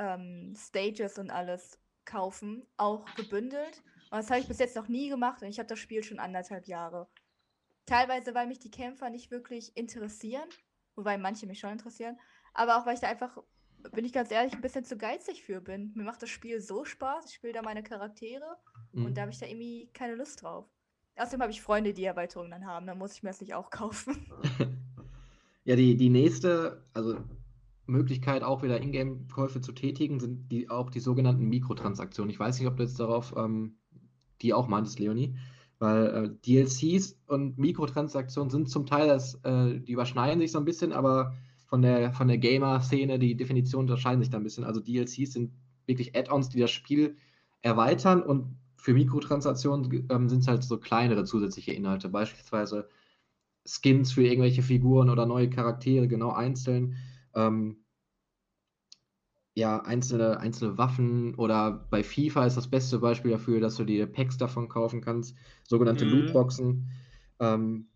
ähm, Stages und alles kaufen, auch gebündelt. Und das habe ich bis jetzt noch nie gemacht und ich habe das Spiel schon anderthalb Jahre. Teilweise, weil mich die Kämpfer nicht wirklich interessieren, wobei manche mich schon interessieren, aber auch weil ich da einfach, bin ich ganz ehrlich, ein bisschen zu geizig für bin. Mir macht das Spiel so Spaß, ich spiele da meine Charaktere Mhm. und da habe ich da irgendwie keine Lust drauf. Außerdem habe ich Freunde, die Erweiterungen dann haben, dann muss ich mir das nicht auch kaufen. [laughs] Ja, die, die nächste, also Möglichkeit, auch wieder Ingame-Käufe zu tätigen, sind die, auch die sogenannten Mikrotransaktionen. Ich weiß nicht, ob du jetzt darauf ähm, die auch meintest, Leonie, weil äh, DLCs und Mikrotransaktionen sind zum Teil, das, äh, die überschneiden sich so ein bisschen, aber von der, von der Gamer-Szene, die Definitionen unterscheiden sich da ein bisschen. Also DLCs sind wirklich Add-ons, die das Spiel erweitern und für Mikrotransaktionen ähm, sind es halt so kleinere zusätzliche Inhalte, beispielsweise Skins für irgendwelche Figuren oder neue Charaktere, genau einzeln. Ähm, ja, einzelne, einzelne Waffen oder bei FIFA ist das beste Beispiel dafür, dass du dir Packs davon kaufen kannst, sogenannte Mhm. Lootboxen. Ähm,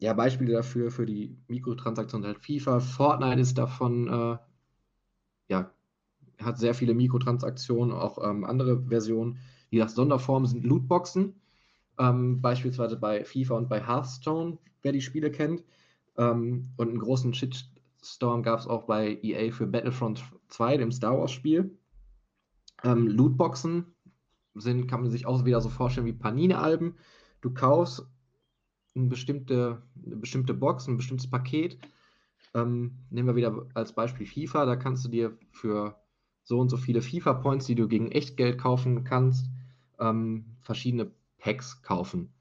ja, Beispiele dafür für die Mikrotransaktionen halt FIFA. Fortnite ist davon, äh, ja, hat sehr viele Mikrotransaktionen, auch ähm, andere Versionen. Wie gesagt, Sonderformen sind Lootboxen. Ähm, beispielsweise bei FIFA und bei Hearthstone, wer die Spiele kennt. Ähm, und einen großen Shitstorm gab es auch bei EA für Battlefront 2, dem Star Wars-Spiel. Ähm, Lootboxen sind, kann man sich auch wieder so vorstellen wie Panini-Alben. Du kaufst eine bestimmte, eine bestimmte Box, ein bestimmtes Paket. Ähm, nehmen wir wieder als Beispiel FIFA. Da kannst du dir für so und so viele FIFA-Points, die du gegen Echtgeld kaufen kannst, ähm, verschiedene Packs kaufen.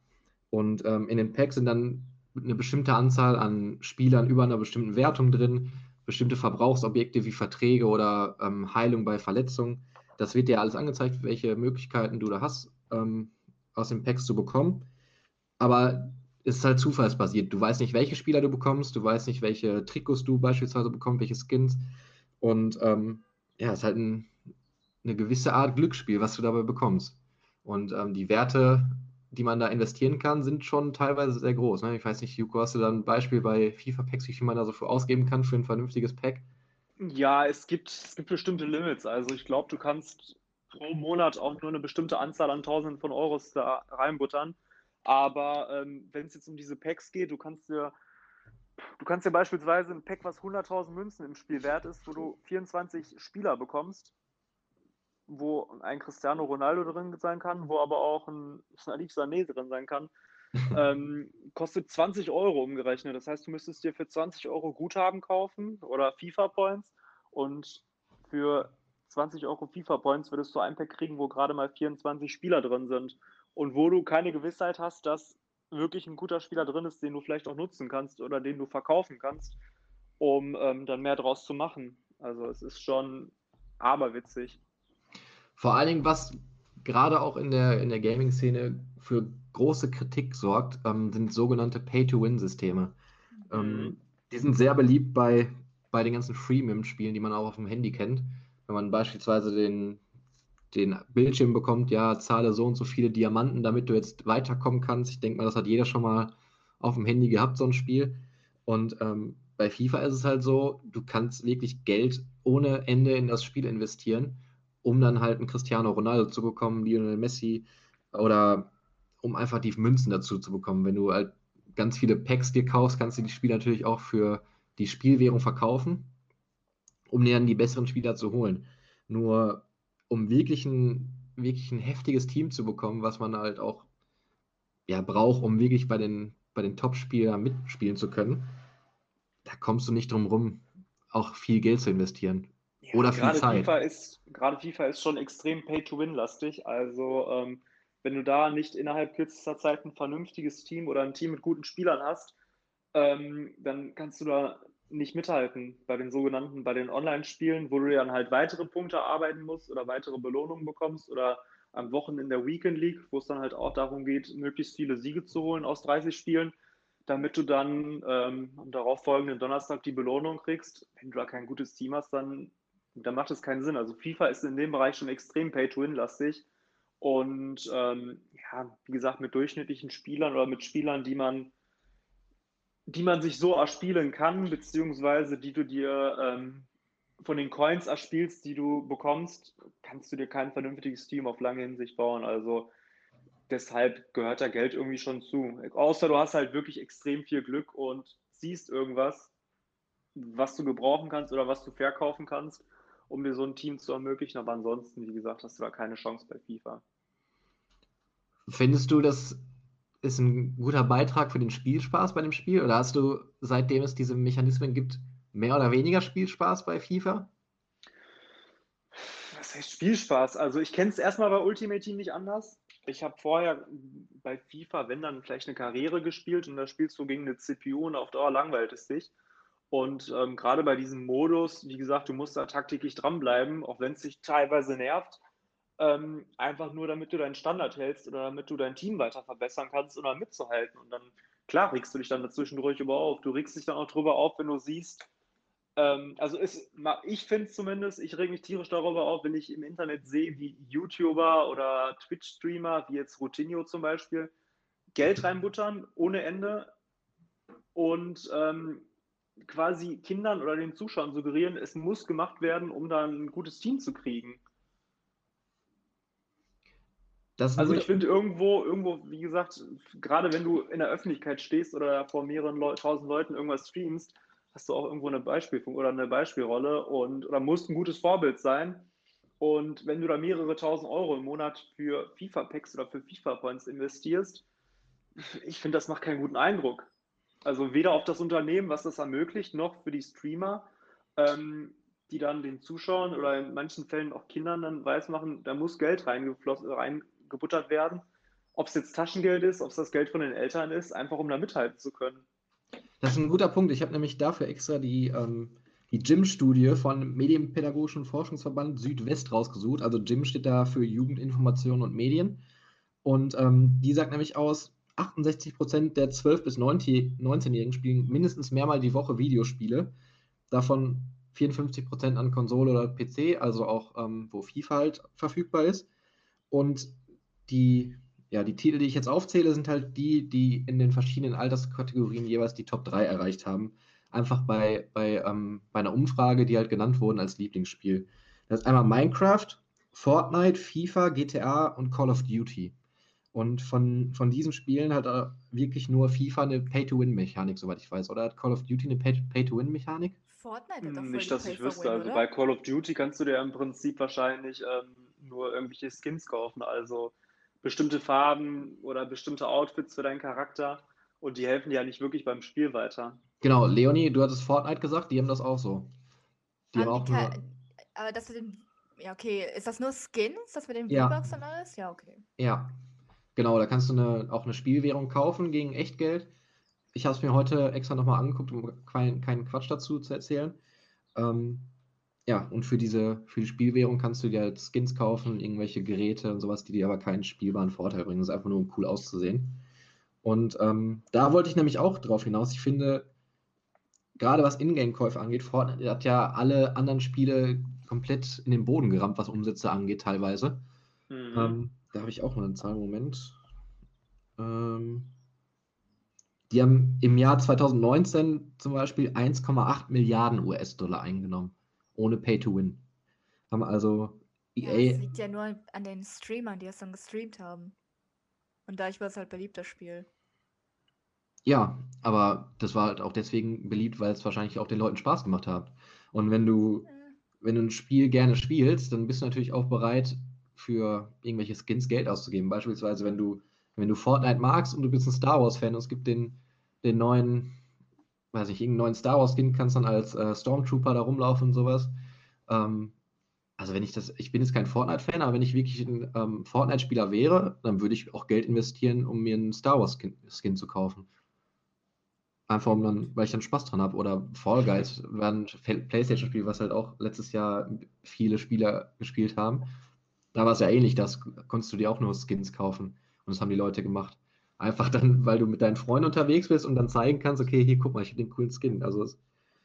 Und ähm, in den Packs sind dann eine bestimmte Anzahl an Spielern über einer bestimmten Wertung drin, bestimmte Verbrauchsobjekte wie Verträge oder ähm, Heilung bei Verletzungen. Das wird dir alles angezeigt, welche Möglichkeiten du da hast, ähm, aus den Packs zu bekommen. Aber es ist halt zufallsbasiert. Du weißt nicht, welche Spieler du bekommst, du weißt nicht, welche Trikots du beispielsweise bekommst, welche Skins. Und ähm, ja, es ist halt ein, eine gewisse Art Glücksspiel, was du dabei bekommst. Und ähm, die Werte, die man da investieren kann, sind schon teilweise sehr groß. Ne? Ich weiß nicht, Juko, hast du da ein Beispiel bei FIFA-Packs, wie viel man da so für ausgeben kann für ein vernünftiges Pack? Ja, es gibt, es gibt bestimmte Limits. Also ich glaube, du kannst pro Monat auch nur eine bestimmte Anzahl an Tausenden von Euros da reinbuttern. Aber ähm, wenn es jetzt um diese Packs geht, du kannst dir, du kannst dir beispielsweise ein Pack, was 100.000 Münzen im Spiel wert ist, wo du 24 Spieler bekommst, wo ein Cristiano Ronaldo drin sein kann, wo aber auch ein Salif Sané drin sein kann, [laughs] ähm, kostet 20 Euro umgerechnet. Das heißt, du müsstest dir für 20 Euro Guthaben kaufen oder FIFA-Points und für 20 Euro FIFA-Points würdest du ein Pack kriegen, wo gerade mal 24 Spieler drin sind und wo du keine Gewissheit hast, dass wirklich ein guter Spieler drin ist, den du vielleicht auch nutzen kannst oder den du verkaufen kannst, um ähm, dann mehr draus zu machen. Also es ist schon aberwitzig. Vor allen Dingen, was gerade auch in der, in der Gaming-Szene für große Kritik sorgt, ähm, sind sogenannte Pay-to-Win-Systeme. Ähm, Mhm. die sind sehr beliebt bei, bei den ganzen Freemium-Spielen, die man auch auf dem Handy kennt. Wenn man beispielsweise den, den Bildschirm bekommt, ja, zahle so und so viele Diamanten, damit du jetzt weiterkommen kannst. Ich denke mal, das hat jeder schon mal auf dem Handy gehabt, so ein Spiel. Und ähm, bei FIFA ist es halt so, du kannst wirklich Geld ohne Ende in das Spiel investieren, um dann halt einen Cristiano Ronaldo zu bekommen, Lionel Messi oder um einfach die Münzen dazu zu bekommen. Wenn du halt ganz viele Packs dir kaufst, kannst du die Spiele natürlich auch für die Spielwährung verkaufen, um dir dann die besseren Spieler zu holen. Nur um wirklich ein, wirklich ein heftiges Team zu bekommen, was man halt auch ja, braucht, um wirklich bei den, bei den Top-Spielern mitspielen zu können, da kommst du nicht drum rum, auch viel Geld zu investieren. Oder viel gerade Zeit. FIFA ist, gerade FIFA ist schon extrem Pay-to-Win-lastig. Also, ähm, wenn du da nicht innerhalb kürzester Zeit ein vernünftiges Team oder ein Team mit guten Spielern hast, ähm, dann kannst du da nicht mithalten bei den sogenannten, bei den Online-Spielen, wo du dann halt weitere Punkte erarbeiten musst oder weitere Belohnungen bekommst oder am Wochenende in der Weekend League, wo es dann halt auch darum geht, möglichst viele Siege zu holen aus 30 Spielen, damit du dann ähm, am darauffolgenden Donnerstag die Belohnung kriegst. Wenn du da kein gutes Team hast, dann, dann macht es keinen Sinn. Also FIFA ist in dem Bereich schon extrem Pay-to-Win-lastig. Und ähm, ja, wie gesagt, mit durchschnittlichen Spielern oder mit Spielern, die man, die man sich so erspielen kann, beziehungsweise die du dir ähm, von den Coins erspielst, die du bekommst, kannst du dir kein vernünftiges Team auf lange Hinsicht bauen. Also deshalb gehört da Geld irgendwie schon zu. Außer du hast halt wirklich extrem viel Glück und siehst irgendwas, was du gebrauchen kannst oder was du verkaufen kannst, um dir so ein Team zu ermöglichen. Aber ansonsten, wie gesagt, hast du da keine Chance bei FIFA. Findest du, das ist ein guter Beitrag für den Spielspaß bei dem Spiel? Oder hast du, seitdem es diese Mechanismen gibt, mehr oder weniger Spielspaß bei FIFA? Was heißt Spielspaß? Also ich kenne es erstmal bei Ultimate Team nicht anders. Ich habe vorher bei FIFA, wenn dann vielleicht eine Karriere gespielt und da spielst du gegen eine CPU und auf Dauer langweilt es dich. Und ähm, gerade bei diesem Modus, wie gesagt, du musst da taktisch dranbleiben, auch wenn es dich teilweise nervt, ähm, einfach nur damit du deinen Standard hältst oder damit du dein Team weiter verbessern kannst oder mitzuhalten. Und dann, klar, regst du dich dann dazwischendurch über auf. Du regst dich dann auch drüber auf, wenn du siehst, ähm, also ist, ich finde zumindest, ich reg mich tierisch darüber auf, wenn ich im Internet sehe, wie YouTuber oder Twitch-Streamer, wie jetzt Routinho zum Beispiel, Geld reinbuttern ohne Ende und ähm, quasi Kindern oder den Zuschauern suggerieren, es muss gemacht werden, um dann ein gutes Team zu kriegen. also ich finde irgendwo, irgendwo, wie gesagt, gerade wenn du in der Öffentlichkeit stehst oder vor mehreren Leu tausend Leuten irgendwas streamst, hast du auch irgendwo eine Beispielfunktion oder eine Beispielrolle und oder musst ein gutes Vorbild sein. Und wenn du da mehrere tausend Euro im Monat für FIFA-Packs oder für FIFA-Points investierst, ich finde, das macht keinen guten Eindruck. Also weder auf das Unternehmen, was das ermöglicht, noch für die Streamer, ähm, die dann den Zuschauern oder in manchen Fällen auch Kindern dann weismachen, da muss Geld reingebuttert werden. Ob es jetzt Taschengeld ist, ob es das Geld von den Eltern ist, einfach um da mithalten zu können. Das ist ein guter Punkt. Ich habe nämlich dafür extra die, ähm, die GYM-Studie von Medienpädagogischen Forschungsverband Südwest rausgesucht. Also GYM steht da für Jugendinformation und Medien. Und ähm, die sagt nämlich aus, 68 Prozent der 12- bis 19-Jährigen spielen mindestens mehrmal die Woche Videospiele. Davon 54 Prozent an Konsole oder PC, also auch ähm, wo FIFA halt verfügbar ist. Und die ja, die Titel, die ich jetzt aufzähle, sind halt die, die in den verschiedenen Alterskategorien jeweils die Top 3 erreicht haben. Einfach bei, bei, ähm, bei einer Umfrage, die halt genannt wurden als Lieblingsspiel. Das ist einmal Minecraft, Fortnite, FIFA, GTA und Call of Duty. Und von, von diesen Spielen hat er wirklich nur FIFA eine Pay-to-Win-Mechanik, soweit ich weiß. Oder hat Call of Duty eine Pay-to-Win-Mechanik? Fortnite hat doch hm, Nicht, dass ich wüsste. Also bei Call of Duty kannst du dir im Prinzip wahrscheinlich ähm, nur irgendwelche Skins kaufen. Also bestimmte Farben oder bestimmte Outfits für deinen Charakter und die helfen dir ja nicht wirklich beim Spiel weiter. Genau, Leonie, du hattest Fortnite gesagt, die haben das auch so. Die haben auch nur... Aber das mit den. Ja, okay. Ist das nur Skins, das mit den ja. V-Bucks und alles? Ja, okay. Ja, genau. Da kannst du eine, auch eine Spielwährung kaufen gegen Echtgeld. Ich habe es mir heute extra nochmal angeguckt, um keinen kein Quatsch dazu zu erzählen. Ähm, ja, und für diese, für die Spielwährung kannst du dir halt Skins kaufen, irgendwelche Geräte und sowas, die dir aber keinen spielbaren Vorteil bringen. Das ist einfach nur, um cool auszusehen. Und ähm, da wollte ich nämlich auch drauf hinaus. Ich finde, gerade was Ingame-Käufe angeht, Fortnite hat ja alle anderen Spiele komplett in den Boden gerammt, was Umsätze angeht, teilweise. Mhm. Ähm, da habe ich auch mal einen Zahl, Moment. Ähm, die haben im Jahr 2019 zum Beispiel 1,8 Milliarden US-Dollar eingenommen ohne Pay to Win. Haben also EA. Ja, das liegt ja nur an den Streamern, die es dann gestreamt haben. Und dadurch war es halt beliebt, das Spiel. Ja, aber das war halt auch deswegen beliebt, weil es wahrscheinlich auch den Leuten Spaß gemacht hat. Und wenn du, äh. wenn du ein Spiel gerne spielst, dann bist du natürlich auch bereit, für irgendwelche Skins Geld auszugeben. Beispielsweise, wenn du, wenn du Fortnite magst und du bist ein Star Wars-Fan und es gibt den, den neuen weiß ich, irgendeinen neuen Star Wars-Skin kannst dann als äh, Stormtrooper da rumlaufen und sowas. Ähm, also wenn ich das, ich bin jetzt kein Fortnite-Fan, aber wenn ich wirklich ein ähm, Fortnite-Spieler wäre, dann würde ich auch Geld investieren, um mir einen Star Wars-Skin Skin zu kaufen. Einfach um dann, weil ich dann Spaß dran habe. Oder Fall Guys war ein Playstation-Spiel, was halt auch letztes Jahr viele Spieler gespielt haben. Da war es ja ähnlich, da konntest du dir auch nur Skins kaufen. Und das haben die Leute gemacht. Einfach dann, weil du mit deinen Freunden unterwegs bist und dann zeigen kannst, okay, hier, guck mal, ich habe den coolen Skin. Also es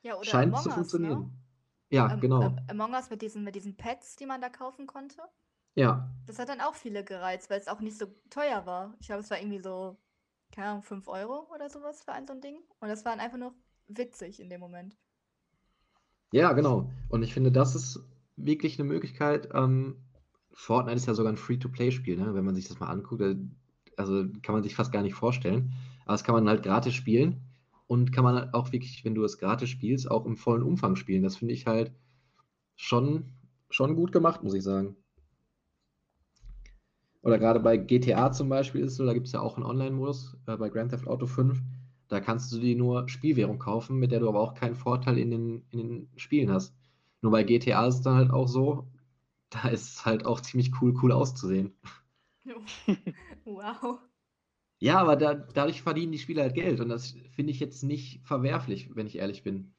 ja, scheint zu funktionieren. Ne? Ja, ähm, genau. Ähm, Among Us mit diesen, mit diesen Pets, die man da kaufen konnte. Ja. Das hat dann auch viele gereizt, weil es auch nicht so teuer war. Ich glaube, es war irgendwie so keine Ahnung, 5 Euro oder sowas für ein so ein Ding. Und das war einfach nur witzig in dem Moment. Ja, genau. Und ich finde, das ist wirklich eine Möglichkeit. Ähm, Fortnite ist ja sogar ein Free-to-Play-Spiel, ne? wenn man sich das mal anguckt. äh, Also kann man sich fast gar nicht vorstellen. Aber das kann man halt gratis spielen und kann man halt auch wirklich, wenn du es gratis spielst, auch im vollen Umfang spielen. Das finde ich halt schon, schon gut gemacht, muss ich sagen. Oder gerade bei GTA zum Beispiel ist es so, da gibt es ja auch einen Online-Modus, äh, bei Grand Theft Auto 5. Da kannst du dir nur Spielwährung kaufen, mit der du aber auch keinen Vorteil in den, in den Spielen hast. Nur bei GTA ist es dann halt auch so, da ist es halt auch ziemlich cool, cool auszusehen. [laughs] wow. Ja, aber da, dadurch verdienen die Spieler halt Geld und das finde ich jetzt nicht verwerflich, wenn ich ehrlich bin.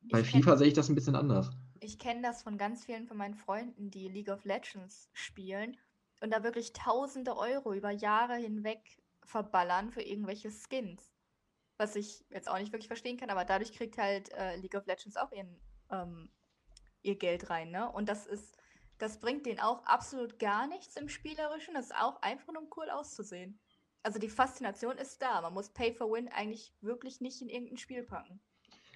Bei Ich FIFA sehe ich das ein bisschen anders. Ich kenne das von ganz vielen von meinen Freunden, die League of Legends spielen und da wirklich tausende Euro über Jahre hinweg verballern für irgendwelche Skins. Was ich jetzt auch nicht wirklich verstehen kann, aber dadurch kriegt halt äh, League of Legends auch ihren, ähm, ihr Geld rein, ne? Und das ist, das bringt denen auch absolut gar nichts im Spielerischen. Das ist auch einfach nur um cool auszusehen. Also die Faszination ist da. Man muss Pay for Win eigentlich wirklich nicht in irgendein Spiel packen.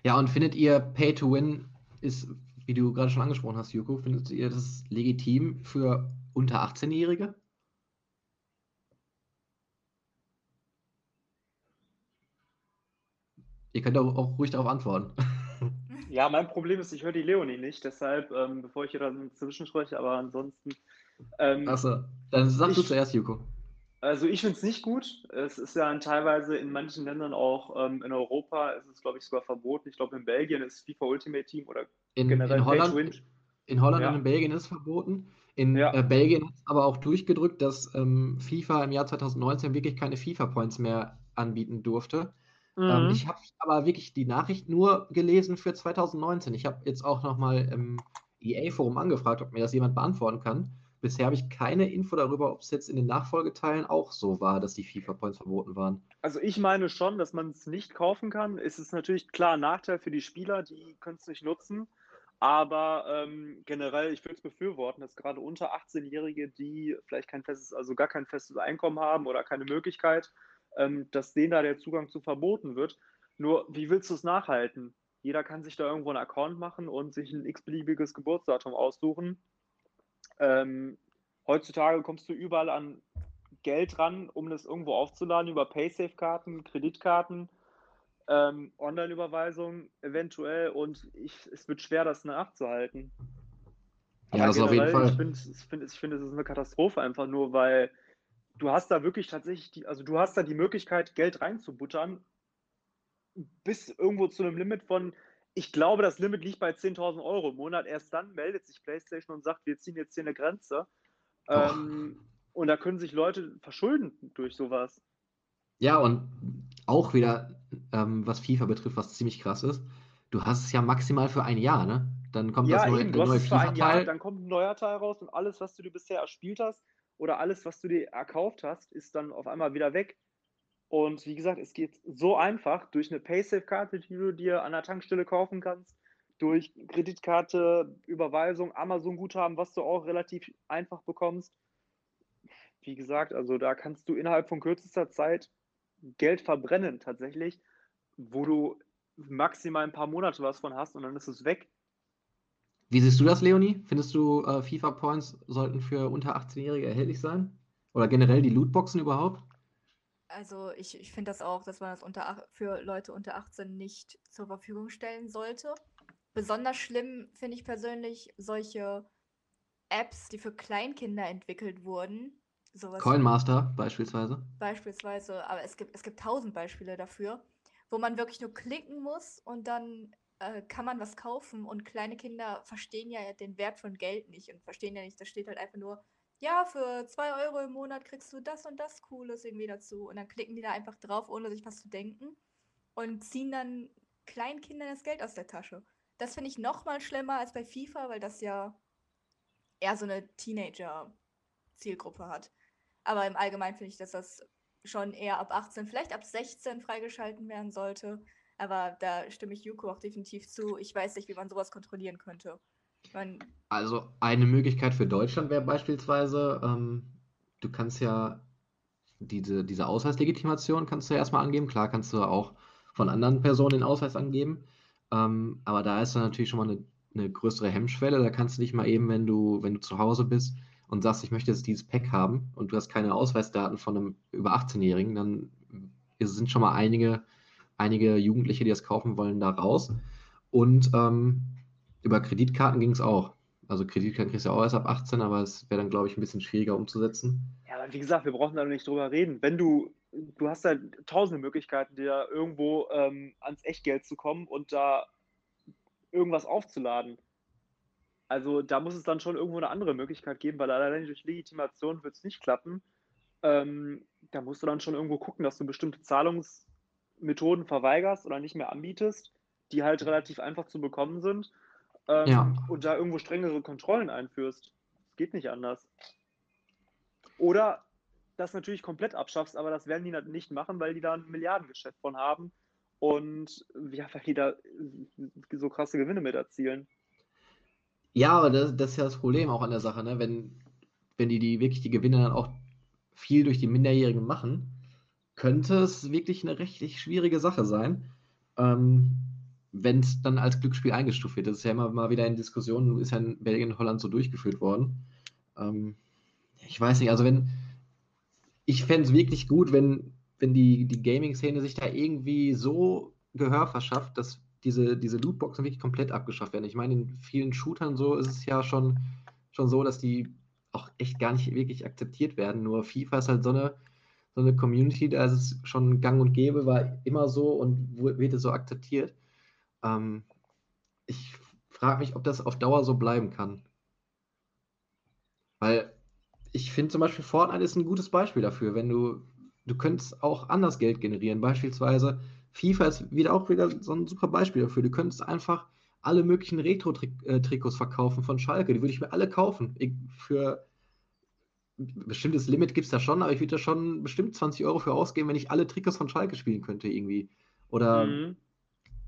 Ja, und findet ihr Pay to Win ist, wie du gerade schon angesprochen hast, Joko, findet ihr das legitim für unter 18-Jährige? Ihr könnt auch, auch ruhig darauf antworten. [laughs] Ja, mein Problem ist, ich höre die Leonie nicht, deshalb, ähm, bevor ich hier dann zwischenspreche, aber ansonsten. Ähm, Achso, dann sag du zuerst, Joko. Also ich finde es nicht gut. Es ist ja teilweise in manchen Ländern auch ähm, in Europa ist es, glaube ich, sogar verboten. Ich glaube, in Belgien ist FIFA Ultimate Team oder In, generell in Holland, in Holland Ja. und in Belgien ist es verboten. In Ja. äh, Belgien hat es aber auch durchgedrückt, dass ähm, FIFA im Jahr 2019 wirklich keine FIFA-Points mehr anbieten durfte. Ähm, Mhm. ich habe aber wirklich die Nachricht nur gelesen für 2019. Ich habe jetzt auch nochmal im EA-Forum angefragt, ob mir das jemand beantworten kann. Bisher habe ich keine Info darüber, ob es jetzt in den Nachfolgeteilen auch so war, dass die FIFA-Points verboten waren. Also ich meine schon, dass man es nicht kaufen kann. Es ist natürlich klar ein Nachteil für die Spieler, die können es nicht nutzen. Aber ähm, generell, ich würde es befürworten, dass gerade unter 18-Jährige, die vielleicht kein festes, also gar kein festes Einkommen haben oder keine Möglichkeit, ähm, dass denen da der Zugang zu verboten wird. Nur, wie willst du es nachhalten? Jeder kann sich da irgendwo einen Account machen und sich ein x-beliebiges Geburtsdatum aussuchen. Ähm, heutzutage kommst du überall an Geld ran, um das irgendwo aufzuladen über Paysafe-Karten, Kreditkarten, ähm, Online-Überweisungen eventuell und ich, es wird schwer, das nachzuhalten. Ja, Aber das auf jeden generell, Fall. Ich finde, ich finde, es ist eine Katastrophe einfach nur, weil du hast da wirklich tatsächlich die, also du hast da die Möglichkeit, Geld reinzubuttern, bis irgendwo zu einem Limit von, ich glaube, das Limit liegt bei 10.000 Euro im Monat. Erst dann meldet sich PlayStation und sagt, wir ziehen jetzt hier eine Grenze. Och. Ähm, und da können sich Leute verschulden durch sowas. Ja, und auch wieder, ähm, was FIFA betrifft, was ziemlich krass ist, du hast es ja maximal für ein Jahr, ne? Dann kommt Ja, das neue, eben, der du hast neue es für ein Jahr, FIFA-Teil. dann kommt ein neuer Teil raus und alles, was du dir bisher erspielt hast oder alles, was du dir erkauft hast, ist dann auf einmal wieder weg. Und wie gesagt, es geht so einfach durch eine Paysafe-Karte, die du dir an der Tankstelle kaufen kannst, durch Kreditkarte, Überweisung, Amazon-Guthaben, was du auch relativ einfach bekommst. Wie gesagt, also da kannst du innerhalb von kürzester Zeit Geld verbrennen tatsächlich, wo du maximal ein paar Monate was von hast und dann ist es weg. Wie siehst du das, Leonie? Findest du, äh, FIFA-Points sollten für unter 18-Jährige erhältlich sein? Oder generell die Lootboxen überhaupt? Also ich, ich finde das auch, dass man das unter, für Leute unter 18 nicht zur Verfügung stellen sollte. Besonders schlimm finde ich persönlich solche Apps, die für Kleinkinder entwickelt wurden. Sowas Coinmaster beispielsweise. beispielsweise, aber es gibt, es gibt tausend Beispiele dafür, wo man wirklich nur klicken muss und dann äh, kann man was kaufen und kleine Kinder verstehen ja den Wert von Geld nicht und verstehen ja nicht, da steht halt einfach nur, ja, für zwei Euro im Monat kriegst du das und das Cooles irgendwie dazu und dann klicken die da einfach drauf, ohne sich was zu denken und ziehen dann Kleinkindern das Geld aus der Tasche. Das finde ich noch mal schlimmer als bei FIFA, weil das ja eher so eine Teenager-Zielgruppe hat. Aber im Allgemeinen finde ich, dass das schon eher ab 18, vielleicht ab 16 freigeschalten werden sollte. Aber da stimme ich Yuko auch definitiv zu. Ich weiß nicht, wie man sowas kontrollieren könnte. Man, Also eine Möglichkeit für Deutschland wäre beispielsweise, ähm, du kannst ja diese, diese Ausweislegitimation kannst du ja erstmal angeben. Klar kannst du auch von anderen Personen den Ausweis angeben. Ähm, aber da ist dann natürlich schon mal eine, eine größere Hemmschwelle. Da kannst du nicht mal eben, wenn du, wenn du zu Hause bist und sagst, ich möchte jetzt dieses Pack haben und du hast keine Ausweisdaten von einem über 18-Jährigen, dann sind schon mal einige, einige Jugendliche, die das kaufen wollen, da raus. Und ähm, über Kreditkarten ging es auch. Also Kreditkarten kriegst du auch erst ab 18, aber es wäre dann, glaube ich, ein bisschen schwieriger umzusetzen. Ja, aber wie gesagt, wir brauchen da nicht drüber reden. Wenn du, du hast halt tausende Möglichkeiten, dir irgendwo ähm, ans Echtgeld zu kommen und da irgendwas aufzuladen. Also da muss es dann schon irgendwo eine andere Möglichkeit geben, weil allein durch Legitimation wird es nicht klappen. Ähm, da musst du dann schon irgendwo gucken, dass du bestimmte Zahlungsmethoden verweigerst oder nicht mehr anbietest, die halt relativ einfach zu bekommen sind. Ähm, Ja. Und da irgendwo strengere Kontrollen einführst. Das geht nicht anders. Oder das natürlich komplett abschaffst, aber das werden die nicht machen, weil die da ein Milliardengeschäft von haben und ja, weil die da äh, so krasse Gewinne mit erzielen. Ja, aber das, das ist ja das Problem auch an der Sache, ne? Wenn, wenn die, die wirklich die Gewinne dann auch viel durch die Minderjährigen machen, könnte es wirklich eine rechtlich schwierige Sache sein, ähm, wenn es dann als Glücksspiel eingestuft wird. Das ist ja immer mal wieder in Diskussionen, ist ja in Belgien und Holland so durchgeführt worden. Ähm, ich weiß nicht, also wenn, ich fände es wirklich gut, wenn, wenn die, die Gaming-Szene sich da irgendwie so Gehör verschafft, dass diese, diese Lootboxen wirklich komplett abgeschafft werden. Ich meine, in vielen Shootern so ist es ja schon, schon so, dass die auch echt gar nicht wirklich akzeptiert werden. Nur FIFA ist halt so eine, so eine Community, da ist es schon gang und gäbe, war immer so und wird so akzeptiert. Ähm, ich frage mich, ob das auf Dauer so bleiben kann. Weil ich finde zum Beispiel Fortnite ist ein gutes Beispiel dafür. Wenn du, du könntest auch anders Geld generieren. Beispielsweise FIFA ist wieder auch wieder so ein super Beispiel dafür. Du könntest einfach alle möglichen Retro-Trikots verkaufen von Schalke. Die würde ich mir alle kaufen. Ich, für ein bestimmtes Limit gibt es da schon, aber ich würde da schon bestimmt 20 Euro für ausgeben, wenn ich alle Trikots von Schalke spielen könnte irgendwie. Oder Mhm.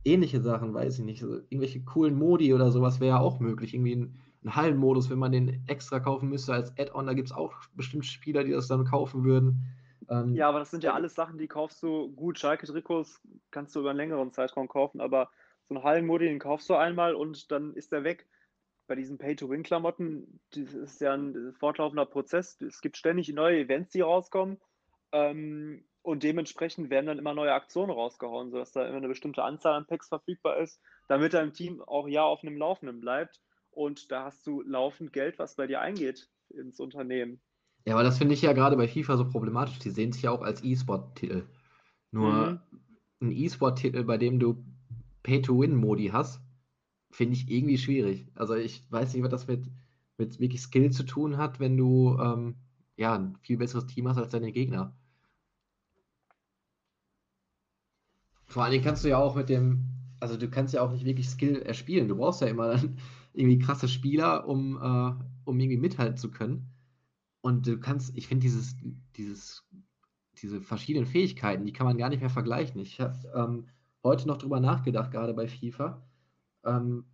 ähnliche Sachen, weiß ich nicht. Also irgendwelche coolen Modi oder sowas wäre ja auch möglich. Irgendwie ein, ein Hallenmodus, wenn man den extra kaufen müsste als Add-on, da gibt es auch bestimmt Spieler, die das dann kaufen würden. Ähm, Ja, aber das sind ja alles Sachen, die kaufst du gut. Schalke-Trikots kannst du über einen längeren Zeitraum kaufen, aber so einen Hallenmodi, den kaufst du einmal und dann ist der weg. Bei diesen Pay-to-Win-Klamotten, das ist ja ein fortlaufender Prozess. Es gibt ständig neue Events, die rauskommen. Ähm, und dementsprechend werden dann immer neue Aktionen rausgehauen, sodass da immer eine bestimmte Anzahl an Packs verfügbar ist, damit dein Team auch ja auf einem Laufenden bleibt. Und da hast du laufend Geld, was bei dir eingeht ins Unternehmen. Ja, aber das finde ich ja gerade bei FIFA so problematisch. Die sehen sich ja auch als E-Sport-Titel. Nur Mhm. ein E-Sport-Titel, bei dem du Pay-to-Win-Modi hast, finde ich irgendwie schwierig. Also ich weiß nicht, was das mit, mit wirklich Skill zu tun hat, wenn du ähm, ja, ein viel besseres Team hast als deine Gegner. Vor allen Dingen kannst du ja auch mit dem, also du kannst ja auch nicht wirklich Skill erspielen. Du brauchst ja immer dann [laughs] irgendwie krasse Spieler, um, äh, um irgendwie mithalten zu können. Und du kannst, ich finde dieses, dieses, diese verschiedenen Fähigkeiten, die kann man gar nicht mehr vergleichen. Ich habe ähm, heute noch drüber nachgedacht, gerade bei FIFA. Ähm,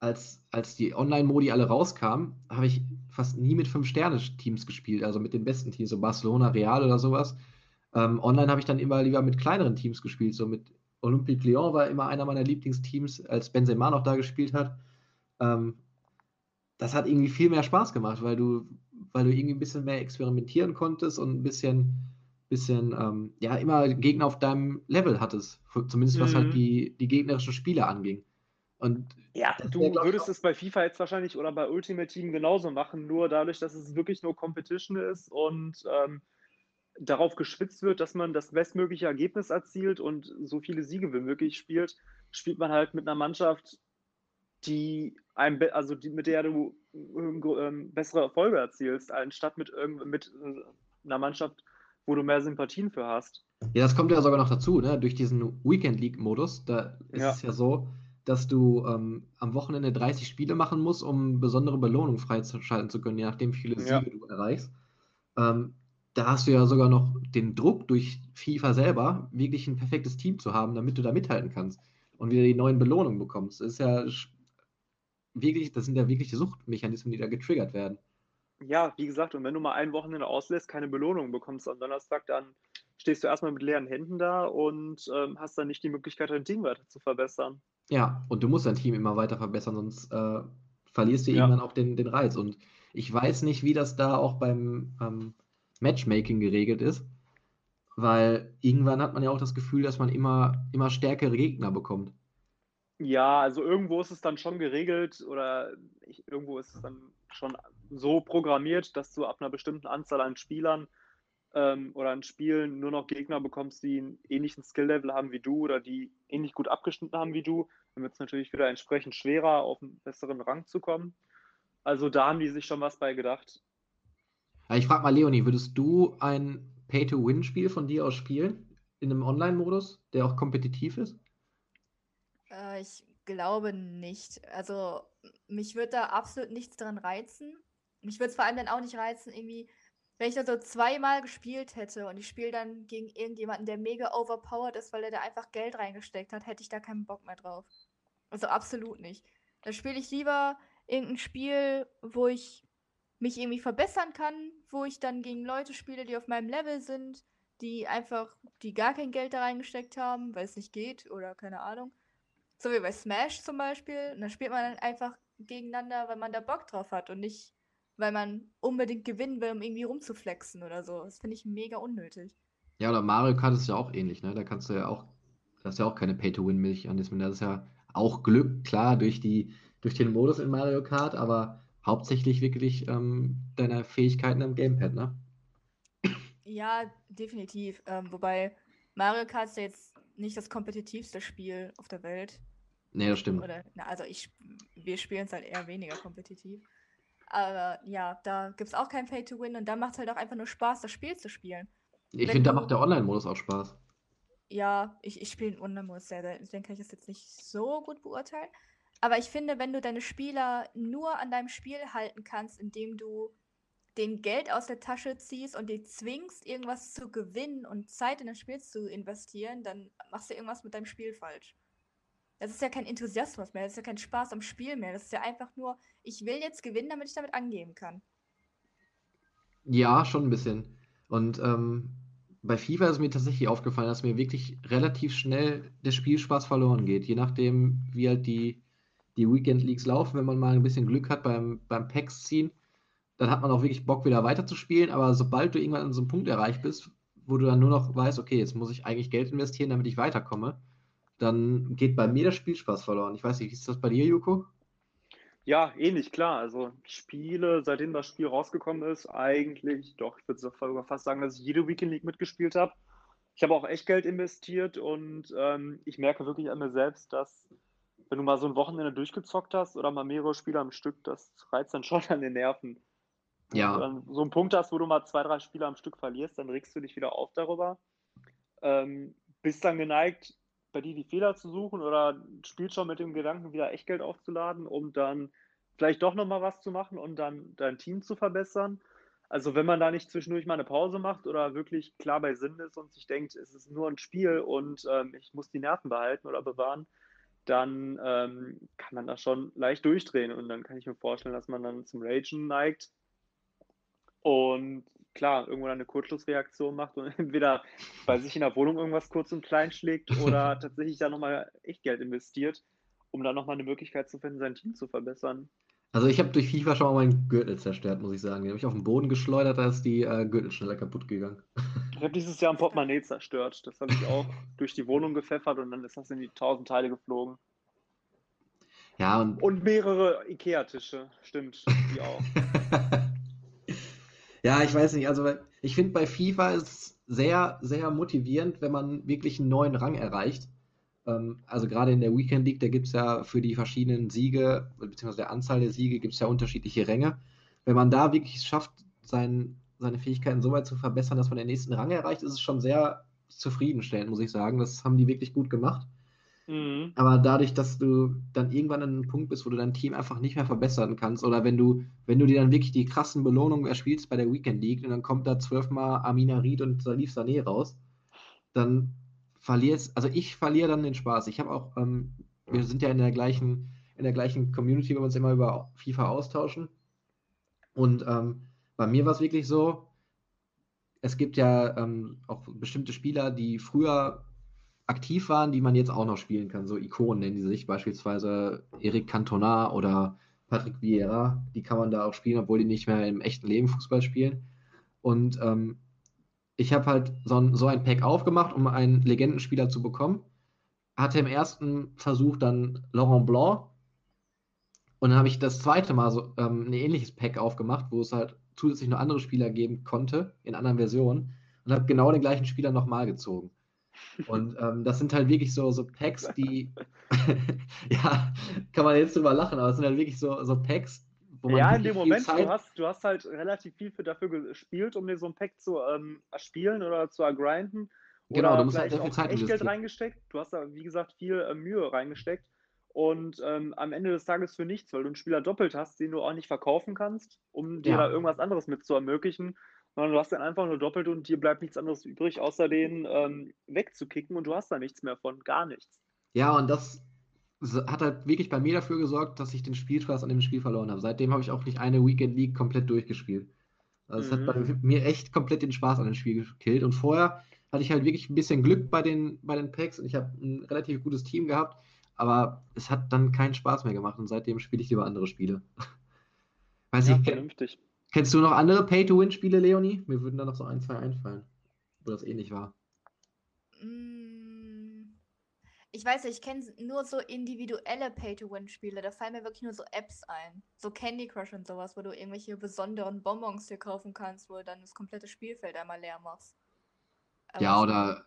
als, als die Online-Modi alle rauskamen, habe ich fast nie mit Fünf-Sterne-Teams gespielt, also mit den besten Teams, so Barcelona, Real oder sowas. Ähm, online habe ich dann immer lieber mit kleineren Teams gespielt, so mit Olympique Lyon war immer einer meiner Lieblingsteams, als Benzema noch da gespielt hat. Ähm, das hat irgendwie viel mehr Spaß gemacht, weil du, weil du irgendwie ein bisschen mehr experimentieren konntest und ein bisschen, bisschen ähm, ja, immer Gegner auf deinem Level hattest. Zumindest was Mhm. halt die, die gegnerischen Spieler anging. Und Ja, du wär, würdest es bei FIFA jetzt wahrscheinlich oder bei Ultimate Team genauso machen, nur dadurch, dass es wirklich nur Competition ist und ähm, darauf geschwitzt wird, dass man das bestmögliche Ergebnis erzielt und so viele Siege wie möglich spielt, spielt man halt mit einer Mannschaft, die einem, also die, mit der du ähm, bessere Erfolge erzielst, anstatt mit, mit äh, einer Mannschaft, wo du mehr Sympathien für hast. Ja, das kommt ja sogar noch dazu, ne? Durch diesen Weekend League-Modus. Da ist Ja. es ja so, dass du ähm, am Wochenende 30 Spiele machen musst, um besondere Belohnungen freizuschalten zu können, je nachdem, wie viele Ja. Siege du erreichst. Ähm, da hast du ja sogar noch den Druck durch FIFA selber, wirklich ein perfektes Team zu haben, damit du da mithalten kannst und wieder die neuen Belohnungen bekommst. Das ist ja wirklich, das sind ja wirkliche Suchtmechanismen, die da getriggert werden. ja, wie gesagt, und wenn du mal ein Wochenende auslässt, keine Belohnung bekommst am Donnerstag, dann stehst du erstmal mit leeren Händen da und ähm, hast dann nicht die Möglichkeit, dein Team weiter zu verbessern. Ja, und du musst dein Team immer weiter verbessern, sonst äh, verlierst du Ja. irgendwann auch den, den Reiz. Und ich weiß nicht, wie das da auch beim ähm, Matchmaking geregelt ist, weil irgendwann hat man ja auch das Gefühl, dass man immer, immer stärkere Gegner bekommt. Ja, also irgendwo ist es dann schon geregelt oder ich, irgendwo ist es dann schon so programmiert, dass du ab einer bestimmten Anzahl an Spielern ähm, oder an Spielen nur noch Gegner bekommst, die einen ähnlichen Skill-Level haben wie du oder die ähnlich gut abgeschnitten haben wie du. Dann wird es natürlich wieder entsprechend schwerer, auf einen besseren Rang zu kommen. Also da haben die sich schon was bei gedacht. Ich frage mal, Leonie, würdest du ein Pay-to-Win-Spiel von dir aus spielen? In einem Online-Modus, der auch kompetitiv ist? Äh, ich glaube nicht. Also, mich würde da absolut nichts dran reizen. Mich würde es vor allem dann auch nicht reizen, irgendwie, wenn ich da so zweimal gespielt hätte und ich spiele dann gegen irgendjemanden, der mega overpowered ist, weil er da einfach Geld reingesteckt hat, hätte ich da keinen Bock mehr drauf. Also absolut nicht. Da spiele ich lieber irgendein Spiel, wo ich mich irgendwie verbessern kann, wo ich dann gegen Leute spiele, die auf meinem Level sind, die einfach, die gar kein Geld da reingesteckt haben, weil es nicht geht oder keine Ahnung. So wie bei Smash zum Beispiel. Und dann spielt man dann einfach gegeneinander, weil man da Bock drauf hat und nicht, weil man unbedingt gewinnen will, um irgendwie rumzuflexen oder so. Das finde ich mega unnötig. Ja, oder Mario Kart ist ja auch ähnlich, ne? Da kannst du ja auch, das ist ja auch keine Pay-to-Win-Milch an diesem, das ist ja auch Glück, klar, durch die, durch den Modus in Mario Kart, aber hauptsächlich wirklich ähm, deine Fähigkeiten am Gamepad, ne? Ja, definitiv. Ähm, wobei Mario Kart ist ja jetzt nicht das kompetitivste Spiel auf der Welt. Nee, das stimmt. Oder, na, also ich, wir spielen es halt eher weniger kompetitiv. Aber ja, da gibt es auch kein Pay-to-Win und da macht es halt auch einfach nur Spaß, das Spiel zu spielen. Ich finde, da macht der Online-Modus auch Spaß. Ja, ich, ich spiele in Online-Modus sehr selten, deswegen kann ich das jetzt nicht so gut beurteilen. Aber ich finde, wenn du deine Spieler nur an deinem Spiel halten kannst, indem du den Geld aus der Tasche ziehst und die zwingst, irgendwas zu gewinnen und Zeit in das Spiel zu investieren, dann machst du irgendwas mit deinem Spiel falsch. Das ist ja kein Enthusiasmus mehr, das ist ja kein Spaß am Spiel mehr. Das ist ja einfach nur, ich will jetzt gewinnen, damit ich damit angeben kann. Ja, schon ein bisschen. Und ähm, bei FIFA ist mir tatsächlich aufgefallen, dass mir wirklich relativ schnell der Spielspaß verloren geht. Je nachdem, wie halt die, die Weekend Leagues laufen, wenn man mal ein bisschen Glück hat beim, beim Packs ziehen, dann hat man auch wirklich Bock, wieder weiterzuspielen. Aber sobald du irgendwann an so einem Punkt erreicht bist, wo du dann nur noch weißt, okay, jetzt muss ich eigentlich Geld investieren, damit ich weiterkomme, dann geht bei mir der Spielspaß verloren. Ich weiß nicht, wie ist das bei dir, Juko? Ja, ähnlich, klar. Also ich spiele, seitdem das Spiel rausgekommen ist, eigentlich, doch, ich würde sogar fast sagen, dass ich jede Weekend League mitgespielt habe. Ich habe auch echt Geld investiert und ähm, ich merke wirklich an mir selbst, dass wenn du mal so ein Wochenende durchgezockt hast oder mal mehrere Spiele am Stück, das reizt dann [laughs] schon an den Nerven. Ja. Wenn du dann so einen Punkt hast, wo du mal zwei, drei Spiele am Stück verlierst, dann regst du dich wieder auf darüber. Ähm, bist dann geneigt, bei dir die Fehler zu suchen oder spielst schon mit dem Gedanken, wieder Echtgeld aufzuladen, um dann vielleicht doch nochmal was zu machen und dann dein Team zu verbessern. Also wenn man da nicht zwischendurch mal eine Pause macht oder wirklich klar bei Sinn ist und sich denkt, es ist nur ein Spiel und ähm, ich muss die Nerven behalten oder bewahren, dann ähm, kann man das schon leicht durchdrehen und dann kann ich mir vorstellen, dass man dann zum Ragen neigt und klar, irgendwann eine Kurzschlussreaktion macht und [laughs] entweder bei sich in der Wohnung irgendwas kurz und klein schlägt [laughs] oder tatsächlich da nochmal echt Geld investiert, um dann nochmal eine Möglichkeit zu finden, sein Team zu verbessern. Also ich habe durch FIFA schon mal meinen Gürtel zerstört, muss ich sagen. Den habe ich auf den Boden geschleudert, da ist die äh, Gürtel schneller kaputt gegangen. [laughs] Ich habe dieses Jahr ein Portemonnaie zerstört. Das habe ich auch durch die Wohnung gepfeffert und dann ist das in die tausend Teile geflogen. Ja, und Und mehrere Ikea-Tische, stimmt, die auch. Ja, ich weiß nicht, also ich finde bei FIFA ist es sehr, sehr motivierend, wenn man wirklich einen neuen Rang erreicht. Ähm, also gerade in der Weekend League, da gibt es ja für die verschiedenen Siege, beziehungsweise der Anzahl der Siege, gibt es ja unterschiedliche Ränge. Wenn man da wirklich schafft, sein, seine Fähigkeiten so weit zu verbessern, dass man den nächsten Rang erreicht, ist es schon sehr zufriedenstellend, muss ich sagen. Das haben die wirklich gut gemacht. Mhm. Aber dadurch, dass du dann irgendwann an einem Punkt bist, wo du dein Team einfach nicht mehr verbessern kannst, oder wenn du, wenn du dir dann wirklich die krassen Belohnungen erspielst bei der Weekend League und dann kommt da zwölfmal Amina Ried und Salif Sané raus, dann verlierst, also ich verliere dann den Spaß. Ich habe auch, ähm, wir sind ja in der gleichen, in der gleichen Community, wo wir uns immer über FIFA austauschen. Und ähm, bei mir war es wirklich so, es gibt ja ähm, auch bestimmte Spieler, die früher aktiv waren, die man jetzt auch noch spielen kann. So Ikonen nennen die sich, beispielsweise Eric Cantona oder Patrick Vieira. Die kann man da auch spielen, obwohl die nicht mehr im echten Leben Fußball spielen. Und ähm, ich habe halt so ein, so ein Pack aufgemacht, um einen Legendenspieler zu bekommen. Hatte im ersten Versuch dann Laurent Blanc. Und dann habe ich das zweite Mal so ähm, ein ähnliches Pack aufgemacht, wo es halt zusätzlich noch andere Spieler geben konnte, in anderen Versionen. Und habe genau den gleichen Spieler nochmal gezogen. Und ähm, das sind halt wirklich so, so Packs, die, [laughs] ja, kann man jetzt drüber lachen, aber es sind halt wirklich so, so Packs, wo man ja, in dem Moment, Zeit... du, hast, du hast halt relativ viel für, dafür gespielt, um dir so ein Pack zu ähm, erspielen oder zu ergrinden. Genau, du musst halt sehr viel Zeit Echtgeld reingesteckt. Du hast da, wie gesagt, viel äh, Mühe reingesteckt. Und ähm, am Ende des Tages für nichts, weil du einen Spieler doppelt hast, den du auch nicht verkaufen kannst, um dir ja. da irgendwas anderes mit zu ermöglichen sondern du hast dann einfach nur doppelt und dir bleibt nichts anderes übrig, außer den ähm, wegzukicken und du hast da nichts mehr von, gar nichts. Ja, und das hat halt wirklich bei mir dafür gesorgt, dass ich den Spielspaß an dem Spiel verloren habe. Seitdem habe ich auch nicht eine Weekend League komplett durchgespielt. Also es mhm. hat bei mhm. mir echt komplett den Spaß an dem Spiel gekillt. Und vorher hatte ich halt wirklich ein bisschen Glück bei den, bei den Packs und ich habe ein relativ gutes Team gehabt, aber es hat dann keinen Spaß mehr gemacht und seitdem spiele ich lieber andere Spiele. [laughs] Weiß ja, ich, vernünftig. Kennst du noch andere Pay-to-Win-Spiele, Leonie? Mir würden da noch so ein, zwei einfallen, wo das ähnlich war. Mm, ich weiß nicht, ich kenne nur so individuelle Pay-to-Win-Spiele. Da fallen mir wirklich nur so Apps ein. So Candy Crush und sowas, wo du irgendwelche besonderen Bonbons dir kaufen kannst, wo du dann das komplette Spielfeld einmal leer machst. Aber ja, oder,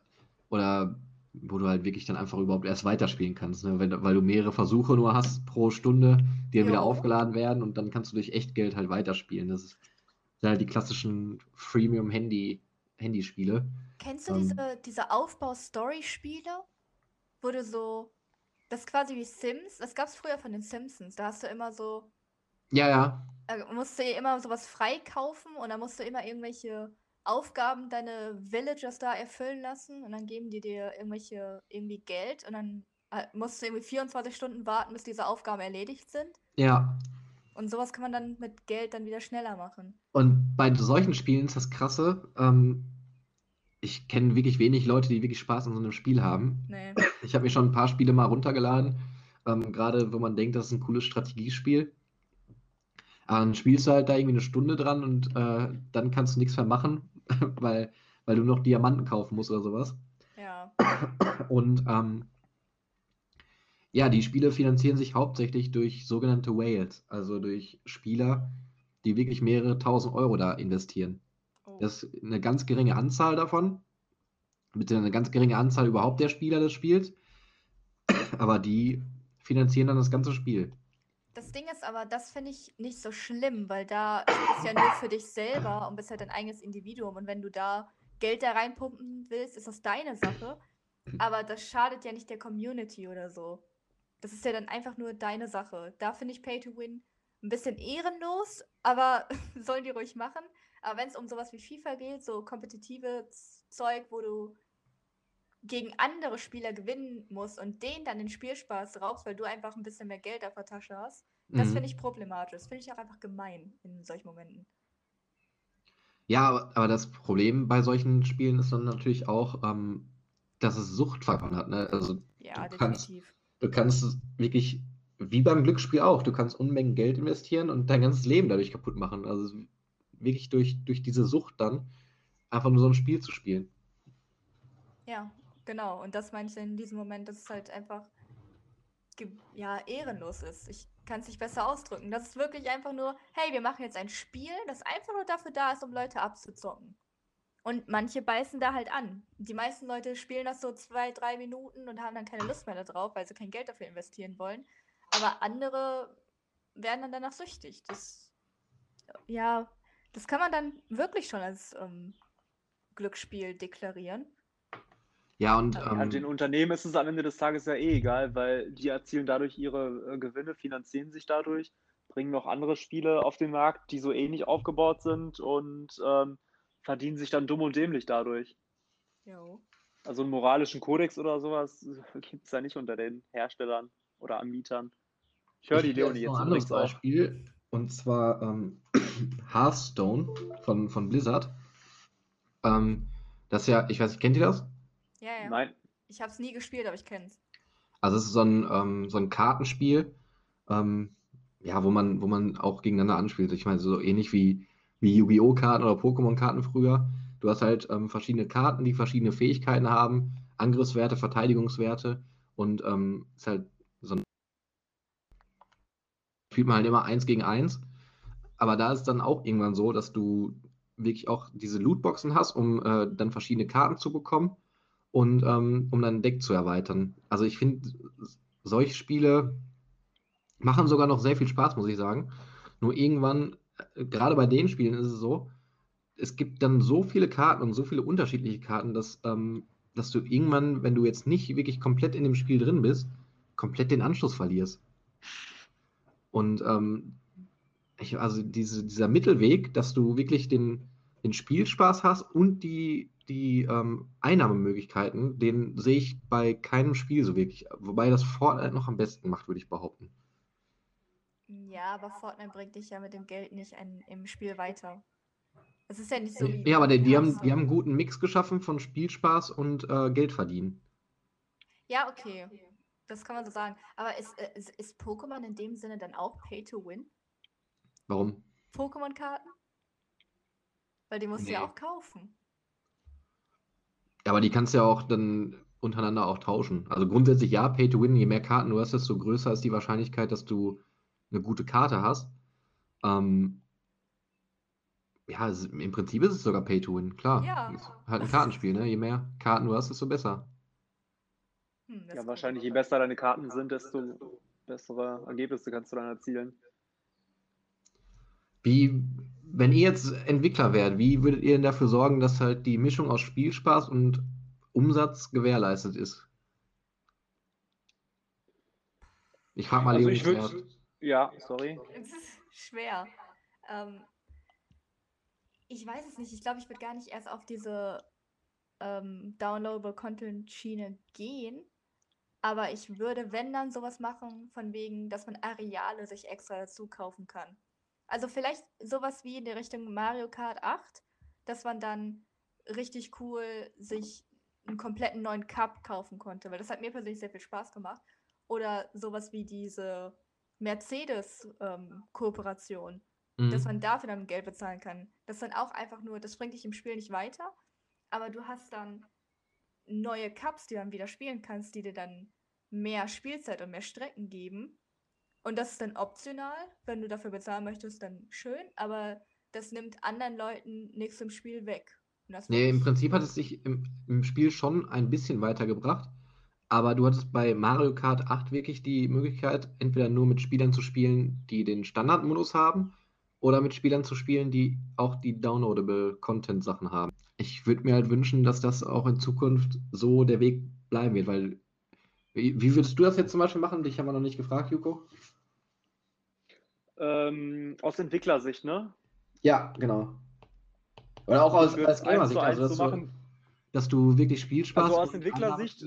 oder wo du halt wirklich dann einfach überhaupt erst weiterspielen kannst, ne? Wenn, weil du mehrere Versuche nur hast pro Stunde, die ja. wieder aufgeladen werden und dann kannst du durch Echtgeld halt weiterspielen. Das ist halt die klassischen Freemium-Handy-Handyspiele. Kennst du ähm, diese, diese Aufbau-Story-Spiele, wo du so, das ist quasi wie Sims, das gab es früher von den Simpsons, da hast du immer so, ja, ja. Da musst du immer sowas freikaufen und dann musst du immer irgendwelche Aufgaben deine Villagers da erfüllen lassen und dann geben die dir irgendwelche irgendwie Geld und dann äh, musst du irgendwie 24 Stunden warten, bis diese Aufgaben erledigt sind. Ja. Und sowas kann man dann mit Geld dann wieder schneller machen. Und bei solchen Spielen ist das Krasse, ähm, ich kenne wirklich wenig Leute, die wirklich Spaß an so einem Spiel haben. Nee. Ich habe mir schon ein paar Spiele mal runtergeladen, ähm, gerade wo man denkt, das ist ein cooles Strategiespiel. Dann spielst du halt da irgendwie eine Stunde dran und äh, dann kannst du nichts mehr machen, [laughs] weil, weil du noch Diamanten kaufen musst oder sowas. Ja. Und ähm, ja, die Spiele finanzieren sich hauptsächlich durch sogenannte Whales, also durch Spieler, die wirklich mehrere tausend Euro da investieren. Oh. Das ist eine ganz geringe Anzahl davon, mit eine ganz geringe Anzahl überhaupt der Spieler des Spiels, aber die finanzieren dann das ganze Spiel. Das Ding ist aber, das finde ich nicht so schlimm, weil da ist ja nur für dich selber und bist halt dein eigenes Individuum. Und wenn du da Geld da reinpumpen willst, ist das deine Sache. Aber das schadet ja nicht der Community oder so. Das ist ja dann einfach nur deine Sache. Da finde ich Pay to Win ein bisschen ehrenlos, aber [laughs] sollen die ruhig machen. Aber wenn es um sowas wie FIFA geht, so kompetitive Zeug, wo du gegen andere Spieler gewinnen musst und denen dann den Spielspaß raubst, weil du einfach ein bisschen mehr Geld auf der Tasche hast, das mhm. finde ich problematisch. Das finde ich auch einfach gemein in solchen Momenten. Ja, aber das Problem bei solchen Spielen ist dann natürlich auch, ähm, dass es Suchtfaktoren hat. Ne? Also ja, du kannst, du kannst wirklich, wie beim Glücksspiel auch, du kannst Unmengen Geld investieren und dein ganzes Leben dadurch kaputt machen. Also wirklich durch, durch diese Sucht dann einfach nur so ein Spiel zu spielen. Ja, Genau, und das meine ich in diesem Moment, dass es halt einfach ja, ehrenlos ist. Ich kann es nicht besser ausdrücken. Das ist wirklich einfach nur, hey, wir machen jetzt ein Spiel, das einfach nur dafür da ist, um Leute abzuzocken. Und manche beißen da halt an. Die meisten Leute spielen das so zwei, drei Minuten und haben dann keine Lust mehr darauf, weil sie kein Geld dafür investieren wollen. Aber andere werden dann danach süchtig. Das, ja, das kann man dann wirklich schon als ähm, Glücksspiel deklarieren. Ja, und ähm, ja, den Unternehmen ist es am Ende des Tages ja eh egal, weil die erzielen dadurch ihre äh, Gewinne, finanzieren sich dadurch, bringen noch andere Spiele auf den Markt, die so ähnlich aufgebaut sind und ähm, verdienen sich dann dumm und dämlich dadurch. Jo. Also einen moralischen Kodex oder sowas [laughs] gibt es ja nicht unter den Herstellern oder Anbietern. Ich höre die Leonie jetzt ein anderes Beispiel. Und zwar, ähm, [clears throat] Hearthstone von, von Blizzard. Ähm, das ist ja, ich weiß nicht, kennt ihr das? Ja, ja. Nein. Ich habe es nie gespielt, aber ich kenne es. Also es ist so ein, ähm, so ein Kartenspiel, ähm, ja, wo man, wo man auch gegeneinander anspielt. Ich meine, so ähnlich wie, wie Yu-Gi-Oh! Karten oder Pokémon-Karten früher. Du hast halt ähm, verschiedene Karten, die verschiedene Fähigkeiten haben, Angriffswerte, Verteidigungswerte und ähm, ist halt so ein spielt man halt immer eins gegen eins. Aber da ist dann auch irgendwann so, dass du wirklich auch diese Lootboxen hast, um äh, dann verschiedene Karten zu bekommen und ähm, um dein Deck zu erweitern. Also ich finde, solche Spiele machen sogar noch sehr viel Spaß, muss ich sagen. Nur irgendwann, äh, gerade bei den Spielen ist es so, es gibt dann so viele Karten und so viele unterschiedliche Karten, dass, ähm, dass du irgendwann, wenn du jetzt nicht wirklich komplett in dem Spiel drin bist, komplett den Anschluss verlierst. Und ähm, ich, also diese, dieser Mittelweg, dass du wirklich den, den Spielspaß hast und die, die ähm, Einnahmemöglichkeiten, den sehe ich bei keinem Spiel so wirklich. Wobei das Fortnite noch am besten macht, würde ich behaupten. Ja, aber Fortnite bringt dich ja mit dem Geld nicht ein, im Spiel weiter. Es ist ja nicht so. Ja, aber die, die, haben, die haben einen guten Mix geschaffen von Spielspaß und äh, Geld verdienen. Ja, okay. Das kann man so sagen. Aber ist, äh, ist, ist Pokémon in dem Sinne dann auch Pay to Win? Warum? Pokémon-Karten? Weil die musst du ja Nee. auch kaufen. Ja, aber die kannst du ja auch dann untereinander auch tauschen. Also grundsätzlich ja, Pay to Win, je mehr Karten du hast, desto größer ist die Wahrscheinlichkeit, dass du eine gute Karte hast. Ähm, ja, es, im Prinzip ist es sogar Pay to Win, klar. Ja. Ist halt ein Kartenspiel, ne? Je mehr Karten du hast, desto besser. Hm, Ja, wahrscheinlich, je besser deine Karten sind, desto bessere Ergebnisse kannst du dann erzielen. Wie, wenn ihr jetzt Entwickler wärt, wie würdet ihr denn dafür sorgen, dass halt die Mischung aus Spielspaß und Umsatz gewährleistet ist? Ich frage mal Also Leonie ich würd-. Ja, sorry. Es ist schwer. Ähm, ich weiß es nicht. Ich glaube, ich würde gar nicht erst auf diese ähm, Downloadable Content Schiene gehen. Aber ich würde, wenn dann sowas machen, von wegen, dass man Areale sich extra dazu kaufen kann. Also vielleicht sowas wie in der Richtung Mario Kart 8, dass man dann richtig cool sich einen kompletten neuen Cup kaufen konnte, weil das hat mir persönlich sehr viel Spaß gemacht. Oder sowas wie diese Mercedes-Kooperation, dass Mhm. man dafür dann Geld bezahlen kann. Das dann auch einfach nur, das bringt dich im Spiel nicht weiter, aber du hast dann neue Cups, die du dann wieder spielen kannst, die dir dann mehr Spielzeit und mehr Strecken geben. Und das ist dann optional, wenn du dafür bezahlen möchtest, dann schön, aber das nimmt anderen Leuten nichts im Spiel weg. Nee, im Prinzip hat es dich im, im Spiel schon ein bisschen weitergebracht, aber du hattest bei Mario Kart 8 wirklich die Möglichkeit, entweder nur mit Spielern zu spielen, die den Standardmodus haben, oder mit Spielern zu spielen, die auch die Downloadable Content Sachen haben. Ich würde mir halt wünschen, dass das auch in Zukunft so der Weg bleiben wird, weil wie, wie würdest du das jetzt zum Beispiel machen? Dich haben wir noch nicht gefragt, Juko. Ähm, aus Entwicklersicht, ne? Ja, genau. Oder auch aus, als Gamer-Sicht, also dass du, dass du wirklich Spielspaß Also aus Entwicklersicht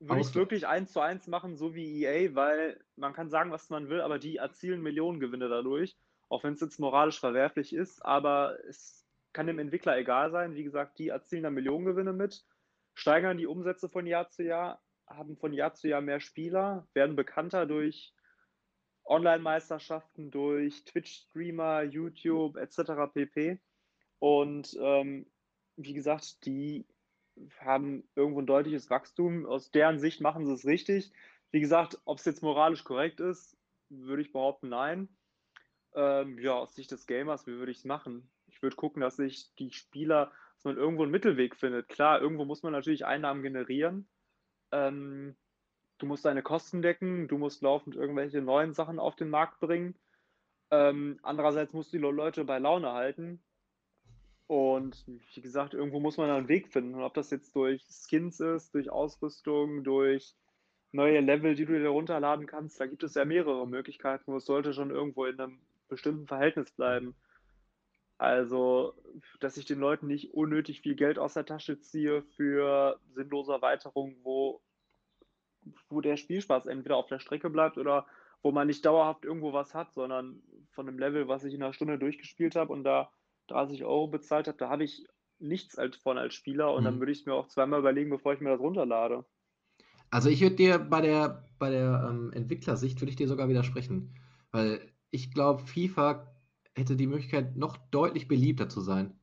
Würde ich wirklich eins zu eins machen, so wie EA, weil man kann sagen, was man will, aber die erzielen Millionengewinne dadurch, auch wenn es jetzt moralisch verwerflich ist, aber es kann dem Entwickler egal sein. Wie gesagt, die erzielen da Millionengewinne mit, steigern die Umsätze von Jahr zu Jahr, haben von Jahr zu Jahr mehr Spieler, werden bekannter durch Online-Meisterschaften, durch Twitch-Streamer, YouTube etc. pp. Und ähm, wie gesagt, die haben irgendwo ein deutliches Wachstum. Aus deren Sicht machen sie es richtig. Wie gesagt, ob es jetzt moralisch korrekt ist, würde ich behaupten, nein. Ähm, ja, aus Sicht des Gamers, wie würde ich es machen? Ich würde gucken, dass sich die Spieler, dass man irgendwo einen Mittelweg findet. Klar, irgendwo muss man natürlich Einnahmen generieren. Ähm, du musst deine Kosten decken, du musst laufend irgendwelche neuen Sachen auf den Markt bringen. Ähm, andererseits musst du die Leute bei Laune halten. Und wie gesagt, irgendwo muss man einen Weg finden. Und ob das jetzt durch Skins ist, durch Ausrüstung, durch neue Level, die du dir runterladen kannst, da gibt es ja mehrere Möglichkeiten. Nur es sollte schon irgendwo in einem bestimmten Verhältnis bleiben. Also, dass ich den Leuten nicht unnötig viel Geld aus der Tasche ziehe für sinnlose Erweiterungen, wo, wo der Spielspaß entweder auf der Strecke bleibt oder wo man nicht dauerhaft irgendwo was hat, sondern von einem Level, was ich in einer Stunde durchgespielt habe und da 30 Euro bezahlt habe, da habe ich nichts als von als Spieler und dann Mhm. würde ich es mir auch zweimal überlegen, bevor ich mir das runterlade. Also ich würde dir bei der, bei der ähm, Entwicklersicht würde ich dir sogar widersprechen. Weil ich glaube, FIFA hätte die Möglichkeit, noch deutlich beliebter zu sein.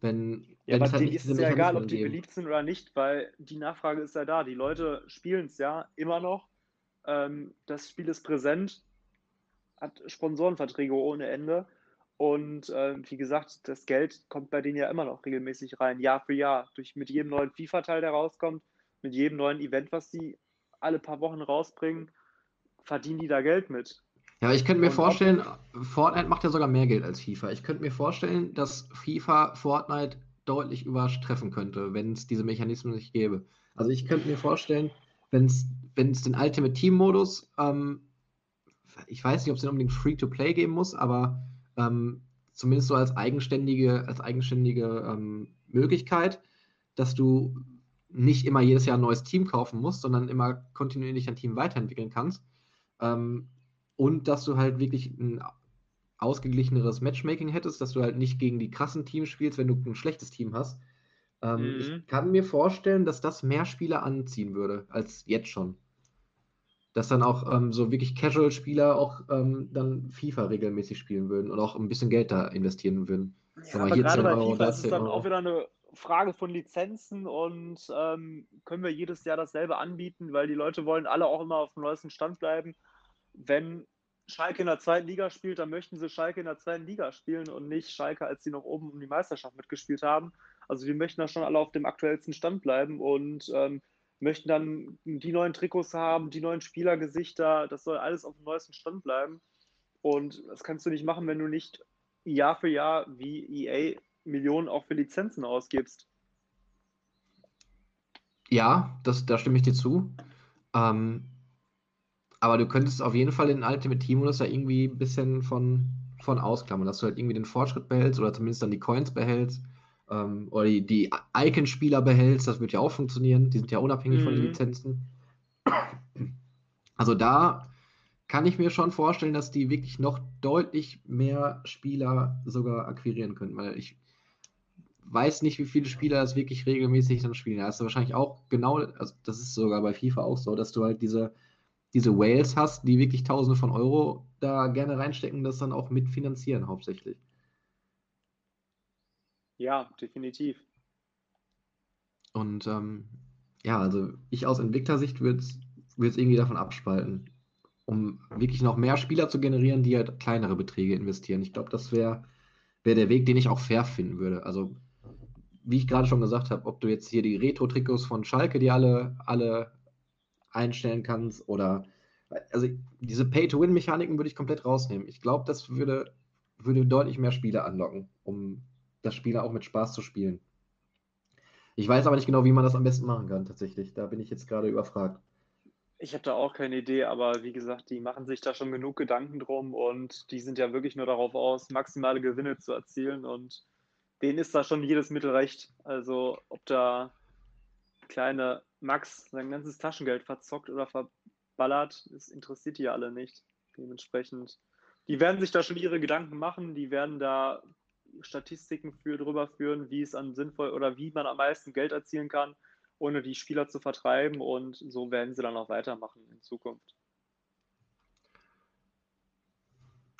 Wenn, Ja, wenn aber halt denen ist es ja egal, ob die gäbe. beliebt sind oder nicht, weil die Nachfrage ist ja da. Die Leute spielen es ja immer noch. Ähm, das Spiel ist präsent, hat Sponsorenverträge ohne Ende. Und ähm, wie gesagt, das Geld kommt bei denen ja immer noch regelmäßig rein, Jahr für Jahr. Durch, mit jedem neuen FIFA-Teil, der rauskommt, mit jedem neuen Event, was die alle paar Wochen rausbringen, verdienen die da Geld mit. Ja, aber ich könnte mir vorstellen, Fortnite macht ja sogar mehr Geld als FIFA. Ich könnte mir vorstellen, dass FIFA Fortnite deutlich übertreffen könnte, wenn es diese Mechanismen nicht gäbe. Also ich könnte mir vorstellen, wenn es wenn es den Ultimate Team Modus, ähm, ich weiß nicht, ob es den unbedingt Free-to-Play geben muss, aber ähm, zumindest so als eigenständige, als eigenständige ähm, Möglichkeit, dass du nicht immer jedes Jahr ein neues Team kaufen musst, sondern immer kontinuierlich dein Team weiterentwickeln kannst. Ähm, und dass du halt wirklich ein ausgeglicheneres Matchmaking hättest, dass du halt nicht gegen die krassen Teams spielst, wenn du ein schlechtes Team hast. Ähm, Mhm. Ich kann mir vorstellen, dass das mehr Spieler anziehen würde, als jetzt schon. Dass dann auch ähm, so wirklich Casual-Spieler auch ähm, dann FIFA regelmäßig spielen würden und auch ein bisschen Geld da investieren würden. Ja, aber hier gerade 10 bei Euro, FIFA ist es 10 dann Euro. auch wieder eine Frage von Lizenzen und ähm, können wir jedes Jahr dasselbe anbieten, weil die Leute wollen alle auch immer auf dem neuesten Stand bleiben. Wenn Schalke in der zweiten Liga spielt, dann möchten sie Schalke in der zweiten Liga spielen und nicht Schalke, als sie noch oben um die Meisterschaft mitgespielt haben. Also die möchten da schon alle auf dem aktuellsten Stand bleiben und ähm, möchten dann die neuen Trikots haben, die neuen Spielergesichter, das soll alles auf dem neuesten Stand bleiben. Und das kannst du nicht machen, wenn du nicht Jahr für Jahr wie EA Millionen auch für Lizenzen ausgibst. Ja, das, da stimme ich dir zu. Ähm, aber du könntest auf jeden Fall den Ultimate Team Modus da irgendwie ein bisschen von, von ausklammern, dass du halt irgendwie den Fortschritt behältst oder zumindest dann die Coins behältst ähm, oder die, die Icon-Spieler behältst. Das wird ja auch funktionieren. Die sind ja unabhängig von den Mhm. Lizenzen. Also da kann ich mir schon vorstellen, dass die wirklich noch deutlich mehr Spieler sogar akquirieren können, weil ich weiß nicht, wie viele Spieler das wirklich regelmäßig dann spielen. Da hast du wahrscheinlich auch genau, also das ist sogar bei FIFA auch so, dass du halt diese, diese Whales hast, die wirklich Tausende von Euro da gerne reinstecken, das dann auch mitfinanzieren hauptsächlich. Ja, definitiv. Und ähm, ja, also ich aus Entwicklersicht würde es irgendwie davon abspalten, um wirklich noch mehr Spieler zu generieren, die halt kleinere Beträge investieren. Ich glaube, das wäre wär der Weg, den ich auch fair finden würde. Also, wie ich gerade schon gesagt habe, ob du jetzt hier die Retro-Trikots von Schalke, die alle, alle einstellen kannst, oder also diese Pay-to-Win-Mechaniken würde ich komplett rausnehmen. Ich glaube, das würde, würde deutlich mehr Spieler anlocken, um das Spieler auch mit Spaß zu spielen. Ich weiß aber nicht genau, wie man das am besten machen kann, tatsächlich. Da bin ich jetzt gerade überfragt. Ich habe da auch keine Idee, aber wie gesagt, die machen sich da schon genug Gedanken drum und die sind ja wirklich nur darauf aus, maximale Gewinne zu erzielen und denen ist da schon jedes Mittel recht. Also ob da kleine Max sein ganzes Taschengeld verzockt oder verballert, das interessiert die ja alle nicht. Dementsprechend, die werden sich da schon ihre Gedanken machen, die werden da Statistiken für drüber führen, wie es an sinnvoll oder wie man am meisten Geld erzielen kann, ohne die Spieler zu vertreiben und so werden sie dann auch weitermachen in Zukunft.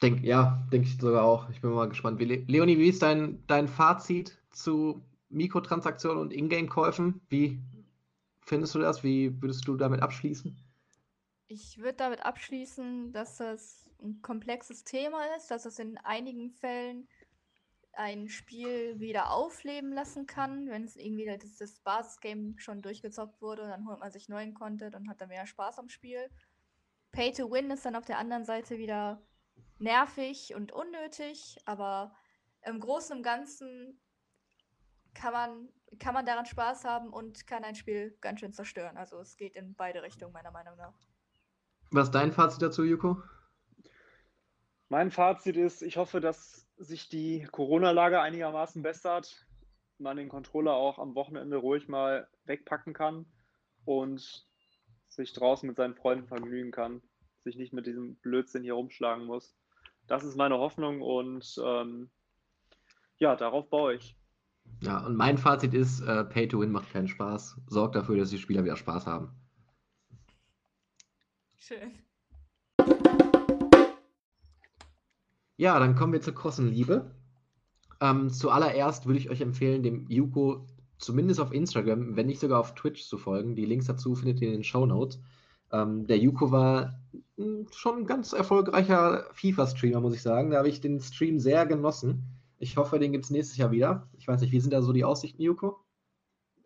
Denk, ja, denke ich sogar auch. Ich bin mal gespannt. Wie, Le Leonie, wie ist dein, dein Fazit zu Mikrotransaktionen und Ingame-Käufen? Wie findest du das? Wie würdest du damit abschließen? Ich würde damit abschließen, dass das ein komplexes Thema ist, dass es in einigen Fällen ein Spiel wieder aufleben lassen kann, wenn es irgendwie das, das Basisgame schon durchgezockt wurde, dann holt man sich neuen Content und hat dann mehr Spaß am Spiel. Pay to Win ist dann auf der anderen Seite wieder nervig und unnötig, aber im Großen und Ganzen kann man, kann man daran Spaß haben und kann ein Spiel ganz schön zerstören. Also es geht in beide Richtungen, meiner Meinung nach. Was ist dein Fazit dazu, Yuko? Mein Fazit ist, ich hoffe, dass sich die Corona-Lage einigermaßen bessert, man den Controller auch am Wochenende ruhig mal wegpacken kann und sich draußen mit seinen Freunden vergnügen kann, sich nicht mit diesem Blödsinn hier rumschlagen muss. Das ist meine Hoffnung und ähm, ja, darauf baue ich. Ja, und mein Fazit ist, äh, Pay to Win macht keinen Spaß. Sorgt dafür, dass die Spieler wieder Spaß haben. Schön. Ja, dann kommen wir zur großen Liebe. Ähm, zuallererst würde ich euch empfehlen, dem Yuko zumindest auf Instagram, wenn nicht sogar auf Twitch zu folgen. Die Links dazu findet ihr in den Show Notes. Ähm, der Yuko war hm, schon ein ganz erfolgreicher FIFA-Streamer, muss ich sagen. Da habe ich den Stream sehr genossen. Ich hoffe, den gibt es nächstes Jahr wieder. Ich weiß nicht, wie sind da so die Aussichten, Yuko?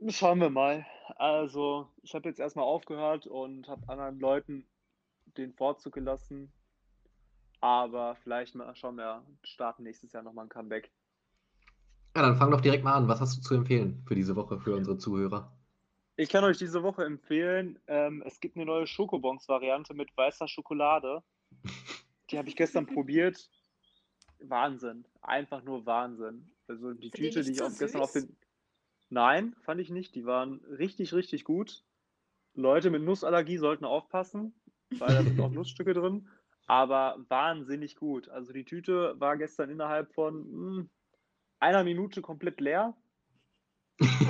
Schauen wir mal. Also, ich habe jetzt erstmal aufgehört und habe anderen Leuten den Vorzug gelassen. Aber vielleicht mal schauen wir, starten nächstes Jahr nochmal ein Comeback. Ja, dann fang doch direkt mal an. Was hast du zu empfehlen für diese Woche für unsere Zuhörer? Ich kann euch diese Woche empfehlen, ähm, es gibt eine neue Schokobons-Variante mit weißer Schokolade. [laughs] Die habe ich gestern probiert. Wahnsinn. Einfach nur Wahnsinn. Also die Sind Tüte, die ich auch gestern auf süß? den. Nein, fand ich nicht. Die waren richtig, richtig gut. Leute mit Nussallergie sollten aufpassen, weil da sind auch [laughs] Nussstücke drin. Aber wahnsinnig gut. Also die Tüte war gestern innerhalb von hm, einer Minute komplett leer.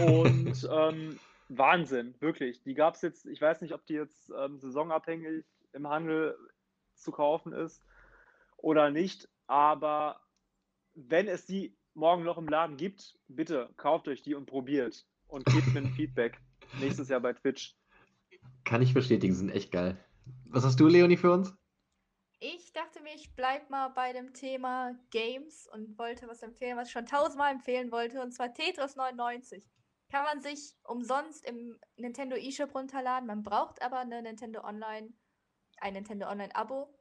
Und [laughs] ähm, Wahnsinn, wirklich. Die gab es jetzt, ich weiß nicht, ob die jetzt ähm, saisonabhängig im Handel zu kaufen ist oder nicht, aber wenn es die morgen noch im Laden gibt, bitte kauft euch die und probiert und gebt mir ein [laughs] Feedback nächstes Jahr bei Twitch. Kann ich bestätigen, sind echt geil. Was hast du, Leonie, für uns? Ich dachte mir, ich bleib mal bei dem Thema Games und wollte was empfehlen, was ich schon tausendmal empfehlen wollte, und zwar Tetris 99. Kann man sich umsonst im Nintendo eShop runterladen. Man braucht aber eine Nintendo Online, ein Nintendo Online Abo.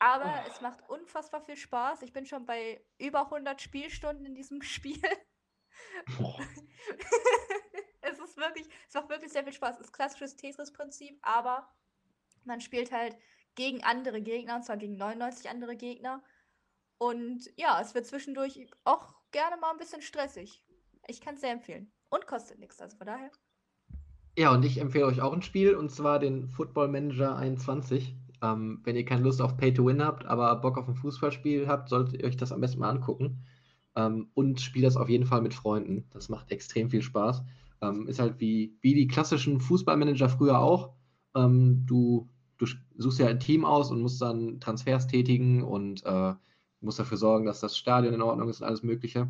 Aber Oh. es macht unfassbar viel Spaß. Ich bin schon bei über 100 Spielstunden in diesem [laughs] Spiel. [laughs] es ist wirklich, es macht wirklich sehr viel Spaß. Es ist klassisches Tetris-Prinzip, aber man spielt halt gegen andere Gegner, und zwar gegen 99 andere Gegner. Und ja, es wird zwischendurch auch gerne mal ein bisschen stressig. Ich kann es sehr empfehlen. Und kostet nichts, also von daher. Ja, und ich empfehle euch auch ein Spiel, und zwar den Football Manager 21. Ähm, wenn ihr keine Lust auf Pay to Win habt, aber Bock auf ein Fußballspiel habt, solltet ihr euch das am besten mal angucken. Ähm, und spielt das auf jeden Fall mit Freunden. Das macht extrem viel Spaß. Ähm, ist halt wie, wie die klassischen Fußballmanager früher auch. Ähm, du, du suchst ja ein Team aus und musst dann Transfers tätigen und äh, musst dafür sorgen, dass das Stadion in Ordnung ist und alles Mögliche.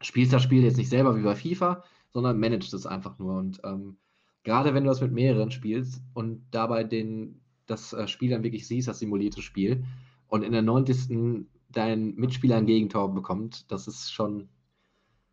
Spielst das Spiel jetzt nicht selber wie bei FIFA, sondern managst es einfach nur. Und ähm, gerade wenn du das mit mehreren spielst und dabei den, das äh, Spiel dann wirklich siehst, das simulierte Spiel, und in der 90. dein Mitspieler ein Gegentor bekommt, das ist schon,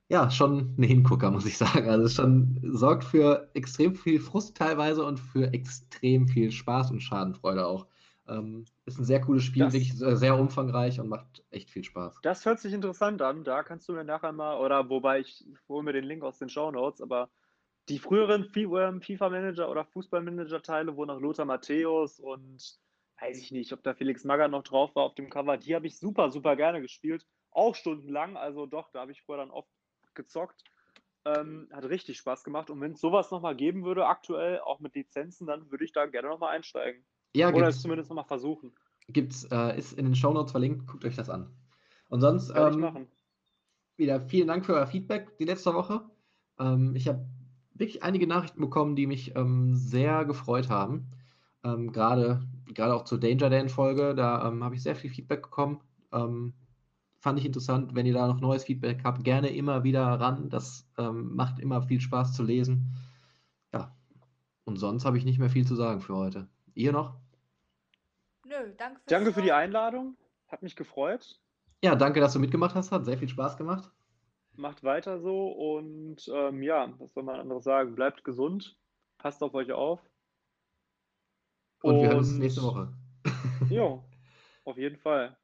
ja, schon ein Hingucker, muss ich sagen. Also es schon sorgt für extrem viel Frust teilweise und für extrem viel Spaß und Schadenfreude auch. Ähm, ist ein sehr cooles Spiel, Das- wirklich sehr, sehr umfangreich und macht echt viel Spaß. Das hört sich interessant an. Da kannst du mir nachher mal, oder wobei ich hole mir den Link aus den Show Notes, aber die früheren Fi- ähm, FIFA-Manager oder Fußball-Manager-Teile, wo noch Lothar Matthäus und weiß ich nicht, ob da Felix Magath noch drauf war auf dem Cover, die habe ich super, super gerne gespielt. Auch stundenlang, also doch, da habe ich vorher dann oft gezockt. Ähm, hat richtig Spaß gemacht. Und wenn es sowas nochmal geben würde, aktuell, auch mit Lizenzen, dann würde ich da gerne nochmal einsteigen. Ja, Oder es zumindest nochmal versuchen. gibt's, äh, ist in den Shownotes verlinkt, guckt euch das an. Und sonst ähm, wieder vielen Dank für euer Feedback die letzte Woche. Ähm, ich habe wirklich einige Nachrichten bekommen, die mich ähm, sehr gefreut haben. Ähm, Gerade gerade auch zur Danger Dan-Folge, da ähm, habe ich sehr viel Feedback bekommen. Ähm, fand ich interessant. Wenn ihr da noch neues Feedback habt, gerne immer wieder ran. Das ähm, macht immer viel Spaß zu lesen. Ja, und sonst habe ich nicht mehr viel zu sagen für heute. Ihr noch? Nö, danke fürs Danke für die. Einladung. Hat mich gefreut. Ja, danke, dass du mitgemacht hast. Hat sehr viel Spaß gemacht. Macht weiter so und ähm, ja, was soll man anderes sagen? Bleibt gesund, passt auf euch auf. Und wir hören uns Und- nächste Woche. Jo, [laughs] auf jeden Fall.